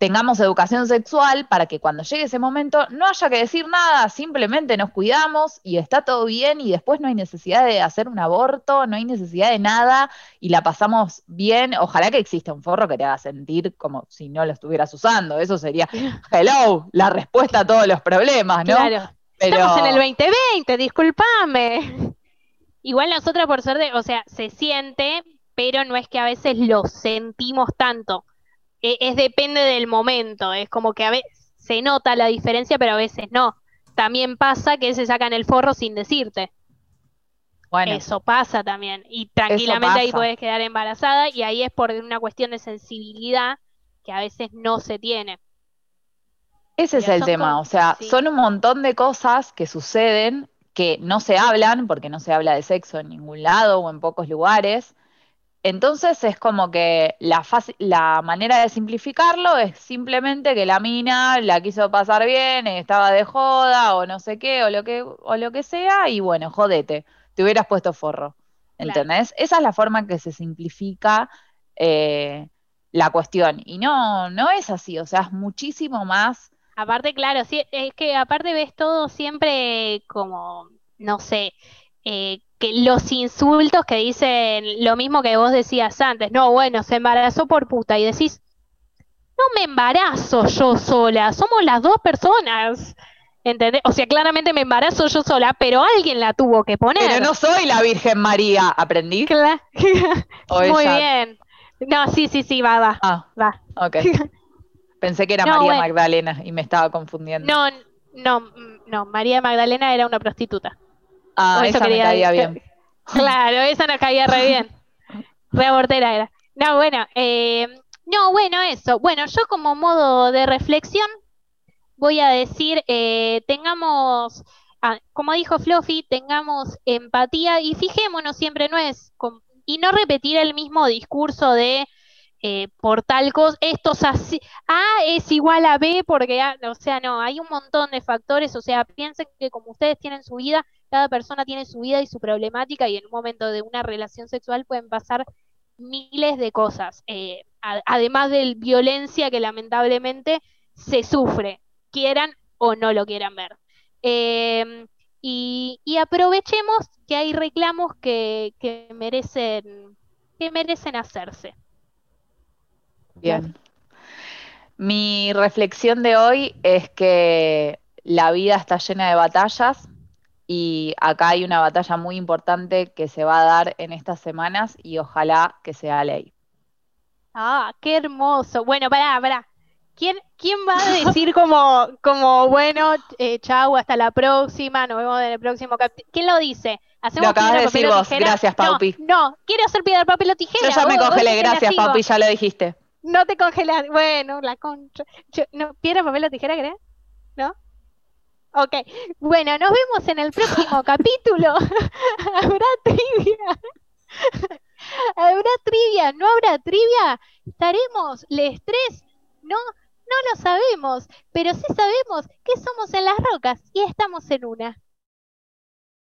tengamos educación sexual para que cuando llegue ese momento no haya que decir nada, simplemente nos cuidamos y está todo bien y después no hay necesidad de hacer un aborto, no hay necesidad de nada y la pasamos bien. Ojalá que exista un forro que te haga sentir como si no lo estuvieras usando. Eso sería, hello, la respuesta a todos los problemas, ¿no? Claro. Pero Estamos en el 2020, discúlpame. Igual nosotras por suerte, o sea, se siente, pero no es que a veces lo sentimos tanto. E- Es, depende del momento, es como que a veces se nota la diferencia, pero a veces no. También pasa que se sacan el forro sin decirte. bueno, Eso pasa también. Y tranquilamente ahí puedes quedar embarazada y ahí es por una cuestión de sensibilidad que a veces no se tiene. Ese es el tema, o sea, sí. son un montón de cosas que suceden que no se hablan, porque no se habla de sexo en ningún lado o en pocos lugares. Entonces es como que la, la manera de simplificarlo es simplemente que la mina la quiso pasar bien, estaba de joda o no sé qué, o lo que, o lo que sea, y bueno, jodete, te hubieras puesto forro. Claro. ¿Entendés? Esa es la forma en que se simplifica eh, la cuestión. Y no, no es así, o sea, es muchísimo más. Aparte, claro, sí, es que aparte ves todo siempre como, no sé, eh, que los insultos que dicen lo mismo que vos decías antes, no, bueno, se embarazó por puta, y decís, no me embarazo yo sola, somos las dos personas. ¿Entendés? O sea, claramente me embarazo yo sola, pero alguien la tuvo que poner. Pero no soy la Virgen María, ¿aprendí? Cla- ¿O Muy ella? bien. No, sí, sí, sí, va, va, Ah, va. ok. Pensé que era No, María bueno. Magdalena y me estaba confundiendo. No, no, mm, no, María Magdalena era una prostituta. Ah, me caía bien. Claro, esa nos caía re bien. Re abortera era. No, bueno, eh, no, bueno, eso. Bueno, yo como modo de reflexión voy a decir, eh, tengamos, ah, como dijo Fluffy, tengamos empatía y fijémonos siempre, no es, y no repetir el mismo discurso de eh, por tal cosa, esto es así, A es igual a B porque, A, o sea, no, hay un montón de factores, o sea, piensen que como ustedes tienen su vida, cada persona tiene su vida y su problemática y en un momento de una relación sexual pueden pasar miles de cosas, eh, a- además de violencia que lamentablemente se sufre, quieran o no lo quieran ver. Eh, y, y aprovechemos que hay reclamos que, que merecen, que merecen hacerse. Bien. Mi reflexión de hoy es que la vida está llena de batallas y acá hay una batalla muy importante que se va a dar en estas semanas y ojalá que sea ley. Ah, qué hermoso. Bueno, pará, pará. ¿Quién, quién va a decir como, como bueno, eh, chau, hasta la próxima, nos vemos en el próximo capítulo? ¿Quién lo dice? ¿Hacemos Lo acabas de decir vos. tijera? Gracias, No, Paupi. No, quiero hacer piedra, papel o Yo tijera. ya me congelé, gracias. Paupi, ya lo dijiste. No te congelas. Bueno, la concha. Yo- no, ¿Piedra, papel o tijera, crees? ¿No? Ok. Bueno, nos vemos en el próximo capítulo. Habrá trivia. ¿Habrá trivia? ¿No habrá trivia? ¿Estaremos? ¿Les tres? No, no lo sabemos, pero sí sabemos que somos en las rocas y estamos en una.